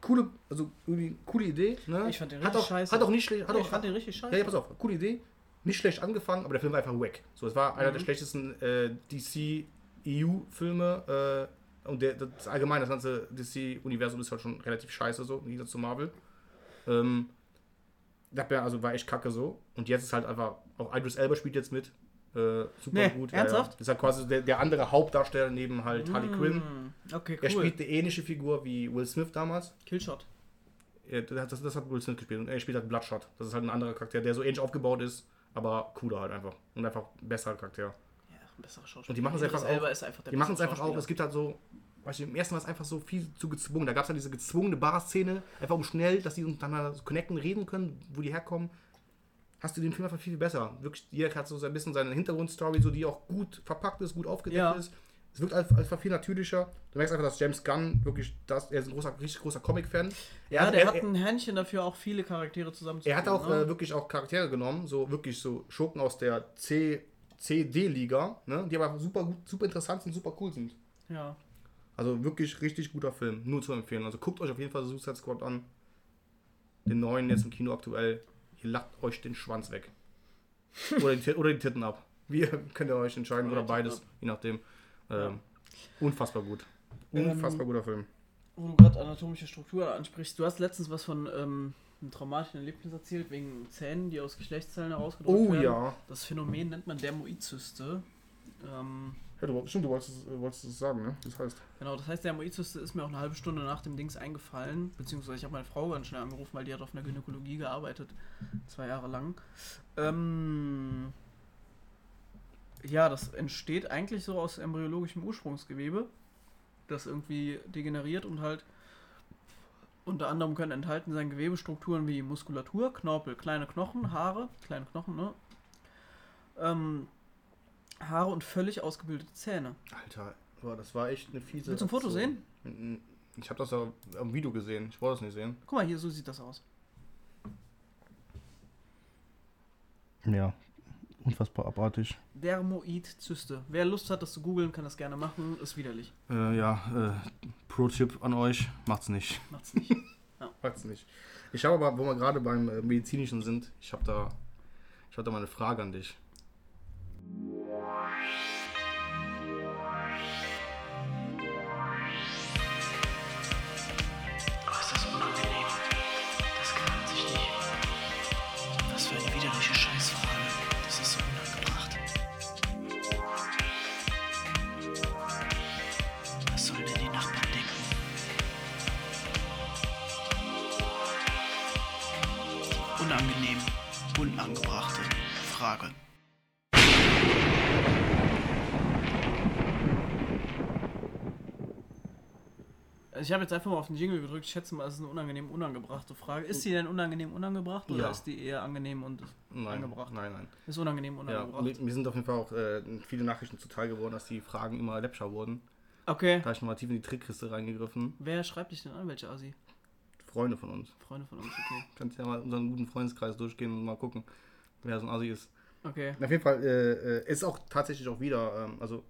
coole, also irgendwie coole Idee. Ne? Ich fand den hat richtig auch, scheiße. Hat auch nicht schlecht. Hat Ja, auch, ich fand den richtig scheiße. ja, ja, pass auf, coole Idee. nicht schlecht angefangen, aber der Film war einfach wack. So, es war einer Mhm. der schlechtesten äh, DC EU-Filme äh, und der, das allgemein, das ganze DC-Universum ist halt schon relativ scheiße so, im Gegensatz zu Marvel. Ähm, das wär, also war echt kacke so. Und jetzt ist halt einfach, auch Idris Elba spielt jetzt mit. Äh, super Nee, gut. ernsthaft? Das ist halt quasi der, der andere Hauptdarsteller neben halt Harley Quinn. Okay, Er cool. spielt eine ähnliche Figur wie Will Smith damals. Killshot. Ja, das, das, hat Will Smith gespielt und er spielt halt Bloodshot. Das ist halt ein anderer Charakter, der so ähnlich aufgebaut ist, aber cooler halt einfach. Und einfach besserer Charakter. Ja, ein besserer Schauspieler. Und die machen es einfach auch- ist einfach der Die machen es einfach auch, es gibt halt so, weißt du, im ersten war es einfach so viel zu gezwungen. Da gab es halt diese gezwungene Bar-Szene, einfach um schnell, dass die untereinander so connecten, reden können, wo die herkommen. Hast du den Film einfach viel, viel besser. Wirklich, jeder hat so ein bisschen seine Hintergrundstory, so die auch gut verpackt ist, gut aufgedeckt Ja. ist. Es wirkt einfach, einfach viel natürlicher. Du merkst einfach, dass James Gunn wirklich, das, er ist ein großer, richtig großer Comic-Fan. Ja, der er, hat ein Händchen dafür, auch viele Charaktere zusammen er hat auch ne? äh, wirklich auch Charaktere genommen, so wirklich so Schurken aus der C, CD-Liga, ne? die aber super gut, super interessant sind, super cool sind. Ja. Also wirklich richtig guter Film, nur zu empfehlen. Also guckt euch auf jeden Fall Suicide Squad an. Den neuen jetzt im Kino aktuell. Ihr lacht euch den Schwanz weg. Oder die, oder die Titten ab. Wie könnt ihr euch entscheiden Oder beides, je nachdem. Ähm, Unfassbar gut. Ähm, Unfassbar guter Film. Wo du gerade anatomische Struktur ansprichst, du hast letztens was von ähm, einem traumatischen Erlebnis erzählt, wegen Zähnen, die aus Geschlechtszellen herausgedrückt Oh werden. ja. Das Phänomen nennt man Dermoidzyste. Ähm, ja du, stimmt, du wolltest, es- wolltest es sagen, ne? Das heißt. genau, das heißt, Dermoidzyste ist mir auch eine halbe Stunde nach dem Dings eingefallen, beziehungsweise ich habe meine Frau ganz schnell angerufen, weil die hat auf einer Gynäkologie gearbeitet, zwei Jahre lang. Ähm, ja, das entsteht eigentlich so aus embryologischem Ursprungsgewebe, das irgendwie degeneriert und halt unter anderem können enthalten sein Gewebestrukturen wie Muskulatur, Knorpel, kleine Knochen, Haare, kleine Knochen, ne? Ähm, Haare und völlig ausgebildete Zähne. Alter, boah, das war echt eine fiese. Willst du ein Foto Aktion. Ich habe das ja am Video gesehen. Ich wollte es nicht sehen. Guck mal, hier, so sieht das aus. Ja, unfassbar abartig. Dermoidzyste. Wer Lust hat, das zu googeln, kann das gerne machen. Ist widerlich. Äh, ja, äh, Pro-Tipp an euch, macht's nicht. Macht's nicht. Macht's nicht. Ich habe aber, wo wir gerade beim äh, Medizinischen sind, ich habe da, ich habe da mal eine Frage an dich. Frage. Also ich habe jetzt einfach mal auf den Jingle gedrückt. Ich schätze mal, es ist eine unangenehm unangebrachte Frage. Ist sie denn unangenehm unangebracht oder Ja. ist die eher angenehm und Nein, angebracht? nein, nein. Ist unangenehm Ja, unangebracht. mir, mir sind auf jeden Fall auch äh, viele Nachrichten zuteil geworden, dass die Fragen immer läppscher wurden. okay. Da habe ich nochmal tief in die Trickkiste reingegriffen. Wer schreibt dich denn an? Welche Asi? Freunde von uns. Freunde von uns, okay. Kannst ja mal unseren guten Freundeskreis durchgehen und mal gucken, wer so ein Assi ist. Okay. Auf jeden Fall äh, äh, ist auch tatsächlich auch wieder, ähm, also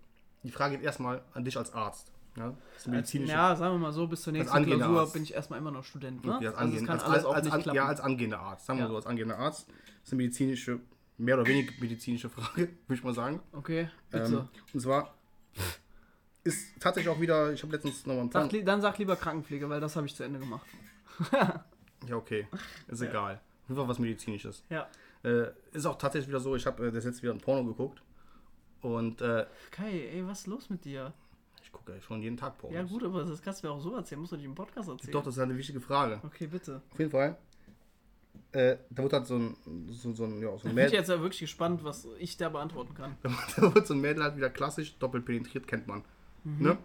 die Frage geht erstmal an dich als Arzt. Ja, eine Als, ja, sagen wir mal so, bis zur nächsten Klausur Arzt. bin ich erstmal immer noch Student. Ne? Als, also als, als, als, ja, als angehender Arzt. Sagen wir Ja. so, als angehender Arzt. Das ist eine medizinische, mehr oder weniger medizinische Frage, würde ich mal sagen. okay, bitte. Ähm, und zwar ist tatsächlich auch wieder, ich habe letztens nochmal einen sag, Plan. li- dann sag lieber Krankenpflege, weil das habe ich zu Ende gemacht. Ja, okay. Ist egal. Fall was medizinisches. Ja. Äh, ist auch tatsächlich wieder so, ich habe äh, das jetzt wieder ein Porno geguckt. Und äh, Kai, ey, was ist los mit dir? ich gucke ja schon jeden Tag Pornos. Ja gut, aber das kannst du mir auch so erzählen. Musst du nicht im Podcast erzählen. Doch, das ist eine wichtige Frage. Okay, bitte. Auf jeden Fall. Äh, da wird halt so ein, so, so ein, ja, so Ich ein bin Mädel, jetzt ja wirklich gespannt, was ich da beantworten kann. da wird so ein Mädel halt wieder klassisch doppelt penetriert, kennt man. Mhm. Ne?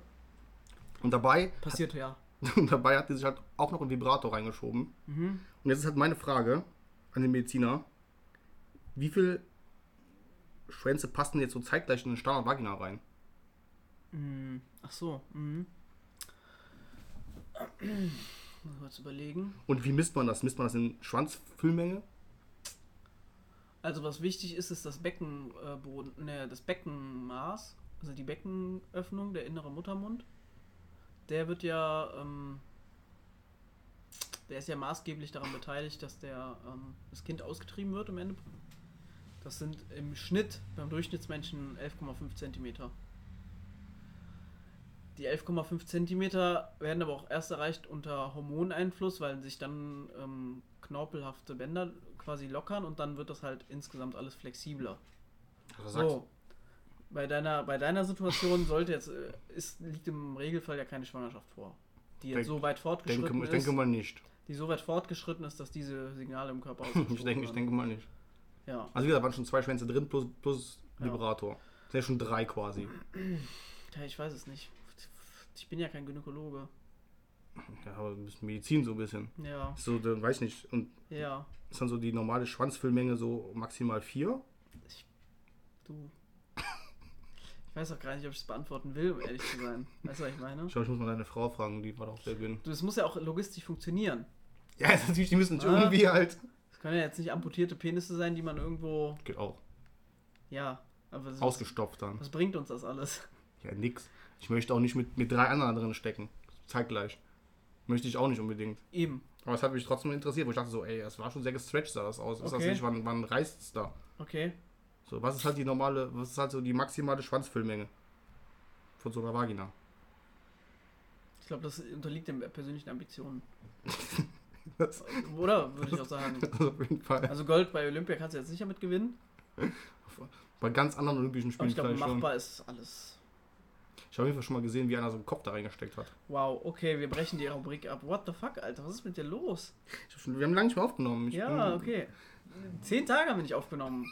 Und dabei, Passiert ja. und dabei hat die sich halt auch noch einen Vibrator reingeschoben. Mhm. Und jetzt ist halt meine Frage an den Mediziner: Wie viel Schwänze passen jetzt so zeitgleich in eine Standard-Vagina rein? Mhm. Ach so. Mhm. Mal kurz überlegen. Und wie misst man das? Misst man das in Schwanzfüllmenge? Also was wichtig ist, ist das Beckenboden, ne, das Beckenmaß, also die Beckenöffnung, der innere Muttermund. Der wird ja, ähm, der ist ja maßgeblich daran beteiligt, dass der, ähm, das Kind ausgetrieben wird im Ende. Das sind im Schnitt beim Durchschnittsmenschen 11,5 Zentimeter. Die 11,5 Zentimeter werden aber auch erst erreicht unter Hormoneinfluss, weil sich dann ähm, knorpelhafte Bänder quasi lockern und dann wird das halt insgesamt alles flexibler. Also So, bei deiner, bei deiner Situation sollte jetzt, äh, ist, liegt im Regelfall ja keine Schwangerschaft vor, die jetzt Denk- so weit fortgeschritten denke, ich ist, denke mal nicht. die so weit fortgeschritten ist, dass diese Signale im Körper Ich denke, ich denke mal nicht. Ja, Also wie gesagt, waren schon zwei Schwänze drin plus, plus Ja. Liberator. Das sind ja schon drei quasi. ja, ich weiß es nicht. Ich bin ja kein Gynäkologe. Ja, aber ein bisschen Medizin so ein bisschen. Ja, So, dann weiß nicht. Und ja, ist dann so die normale Schwanzfüllmenge so maximal vier? du. Ich weiß auch gar nicht, ob ich es beantworten will, um ehrlich zu sein. Weißt du, was ich meine? Ich glaube, ich muss mal deine Frau fragen, die war doch sehr dünn. Du, es muss ja auch logistisch funktionieren. Ja, natürlich, die müssen Ah. irgendwie halt. Können ja jetzt nicht amputierte Penisse sein, die man irgendwo. Geht auch. Ja, aber was, Ausgestopft dann. was bringt uns das alles? Ja, nix. Ich möchte auch nicht mit, mit drei anderen drin stecken. Zeitgleich. Möchte ich auch nicht unbedingt. Eben. Aber es hat mich trotzdem interessiert, wo ich dachte so, ey, es war schon sehr gestretched sah das aus. Ist das Okay. nicht, wann, wann reißt es da? Okay. So, was ist halt die normale, was ist halt so die maximale Schwanzfüllmenge von so einer Vagina? Ich glaube, das unterliegt den persönlichen Ambitionen. Das, Oder würde ich auch sagen. also auf jeden Fall. Also Gold bei Olympia kannst du jetzt sicher mit gewinnen. Bei ganz anderen Olympischen Aber Spielen ich glaube, vielleicht schon. machbar ist alles. Ich habe auf jeden Fall schon mal gesehen, wie einer so einen Kopf da reingesteckt hat. Wow, okay, wir brechen die Rubrik ab. What the fuck, Alter? Was ist mit dir los? Hab schon, wir haben lange nicht mehr aufgenommen. Ich ja, okay. Zehn Tage haben wir nicht aufgenommen.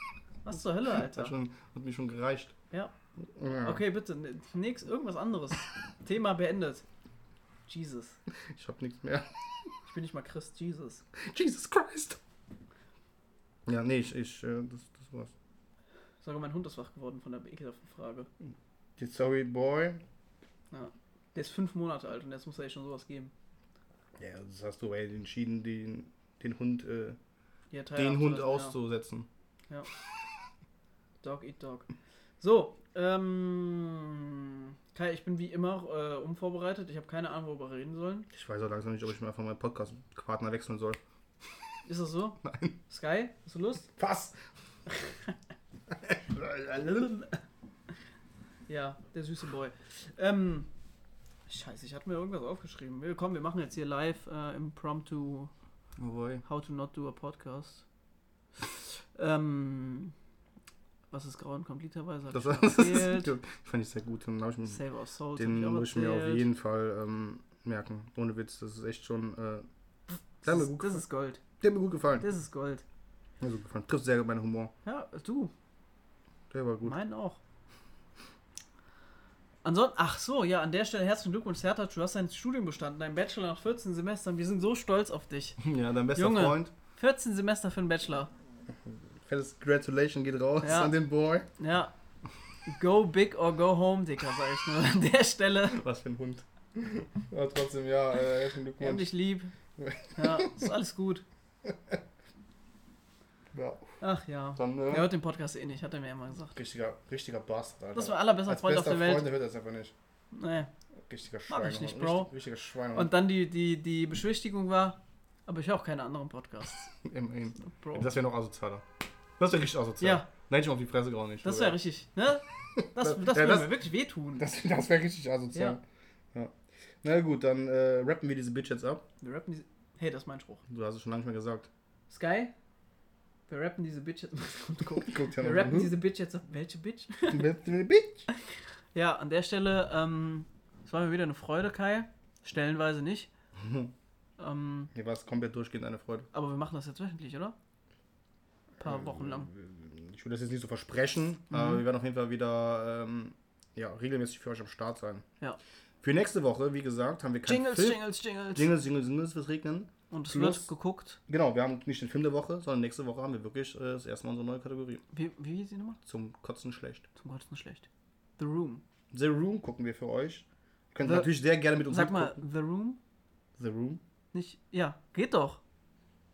Was zur Hölle, Alter? Hat, schon, hat mir schon gereicht. Ja. Ja. Okay, bitte. n- Nix, irgendwas anderes. Thema beendet. Jesus. Ich habe nichts mehr. Ich bin nicht mal Christ, Jesus. Jesus Christ! Ja, nee, ich, ich äh, das, das war's. Sogar mein Hund ist wach geworden von der ekelhaften Frage. Die Sorry Boy. Der ist fünf Monate alt und jetzt muss er echt schon sowas geben. Ja, das hast du ey, entschieden, den, den Hund, äh, Ja, den Hund auszusetzen. Ja. Dog eat dog. So, ähm. Kai, ich bin wie immer äh, unvorbereitet. Ich habe keine Ahnung, worüber wir reden sollen. Ich weiß auch langsam nicht, ob ich mir einfach meinen Podcast-Partner wechseln soll. Ist das so? Nein. Sky, hast du Lust? Was? Ja, der süße Boy. Ähm. Scheiße, ich hatte mir irgendwas aufgeschrieben. Komm, wir machen jetzt hier live äh, Impromptu Oh boy. How to not do a podcast. Ähm. Was ist Grauen? Hab Das, ich das fand ich sehr gut. Den, hab ich mir- Save Our Souls. den muss ich mir auf jeden Fall ähm, merken. Ohne Witz, das ist echt schon. Äh, Das, mir ist, gut das ist Gold. der hat mir gut gefallen. Das ist Gold. Mir so gefallen. Trifft sehr gut meinen Humor. Ja, du. Der war gut. Meinen auch. Ansonsten, ach so, ja, an der Stelle herzlichen Glückwunsch, Sertac, du hast dein Studium bestanden, dein Bachelor nach 14 Semestern. Wir sind so stolz auf dich. Ja, dein bester Junge. Freund. 14 Semester für einen Bachelor. Fettes Gratulation geht raus Ja. an den Boy. Ja. Go big or go home, Dicker, sag ich nur an der Stelle. Was für ein Hund. Aber trotzdem, ja, äh, herzlichen Wir haben Glückwunsch. dich lieb. Ja, ist alles gut. Ja, Ach ja. dann, Er äh, hört den Podcast eh nicht, hat er mir ja mal gesagt. richtiger, richtiger Bastard, Alter. Das war allerbester Als Freund auf der Welt. Freund, der hört das einfach nicht. Nee. Richtiger Mach Schwein. ich nicht, Bro. Richtig, richtiger Schwein. Und dann die, die, die Beschwichtigung war, aber ich höre auch keine anderen Podcasts. Immerhin. Bro. Das wäre noch asozialer. Das wäre richtig asozial. Ja. Nein, ich auf die Fresse gar nicht. Das wäre ja. richtig, ne? Das, das Ja, würde das- mir wirklich wehtun. Das, das wäre richtig asozial. Ja. Na gut, dann äh, rappen wir diese Bitch jetzt ab. Wir rappen diese. Hey, das ist mein Spruch. Du hast es schon lange nicht mehr gesagt. Sky, wir rappen diese Bitch jetzt. Guck, Guckt ja wir rappen so, diese Bitch jetzt ab. Welche Bitch? Bitch. Ja, an der Stelle, ähm, es war mir wieder eine Freude, Kai. Stellenweise nicht. ähm, Hier war es komplett durchgehend eine Freude. aber wir machen das jetzt wöchentlich, oder? Paar Wochen lang. Ich will das jetzt nicht so versprechen, Mhm. aber wir werden auf jeden Fall wieder ähm, ja, regelmäßig für euch am Start sein. Ja. Für nächste Woche, wie gesagt, haben wir keinen Jingles, Film. Jingles, Jingles, Jingles, Jingles, Jingles, wird regnen. Und es Plus- wird geguckt. Genau, wir haben nicht den Film der Woche, sondern nächste Woche haben wir wirklich äh, das erste Mal unsere neue Kategorie. Wie, wie die Nummer? Zum Kotzen schlecht. Zum Kotzen schlecht. The Room. The Room gucken wir für euch. Ihr könnt The- natürlich sehr gerne mit uns Sag mal. The Room? The Room. Nicht. Ja, geht doch.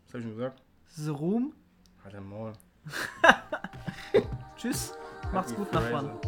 Was habe ich schon gesagt? The Room. Halt Maul. Tschüss. Macht's gut. Nachbarn.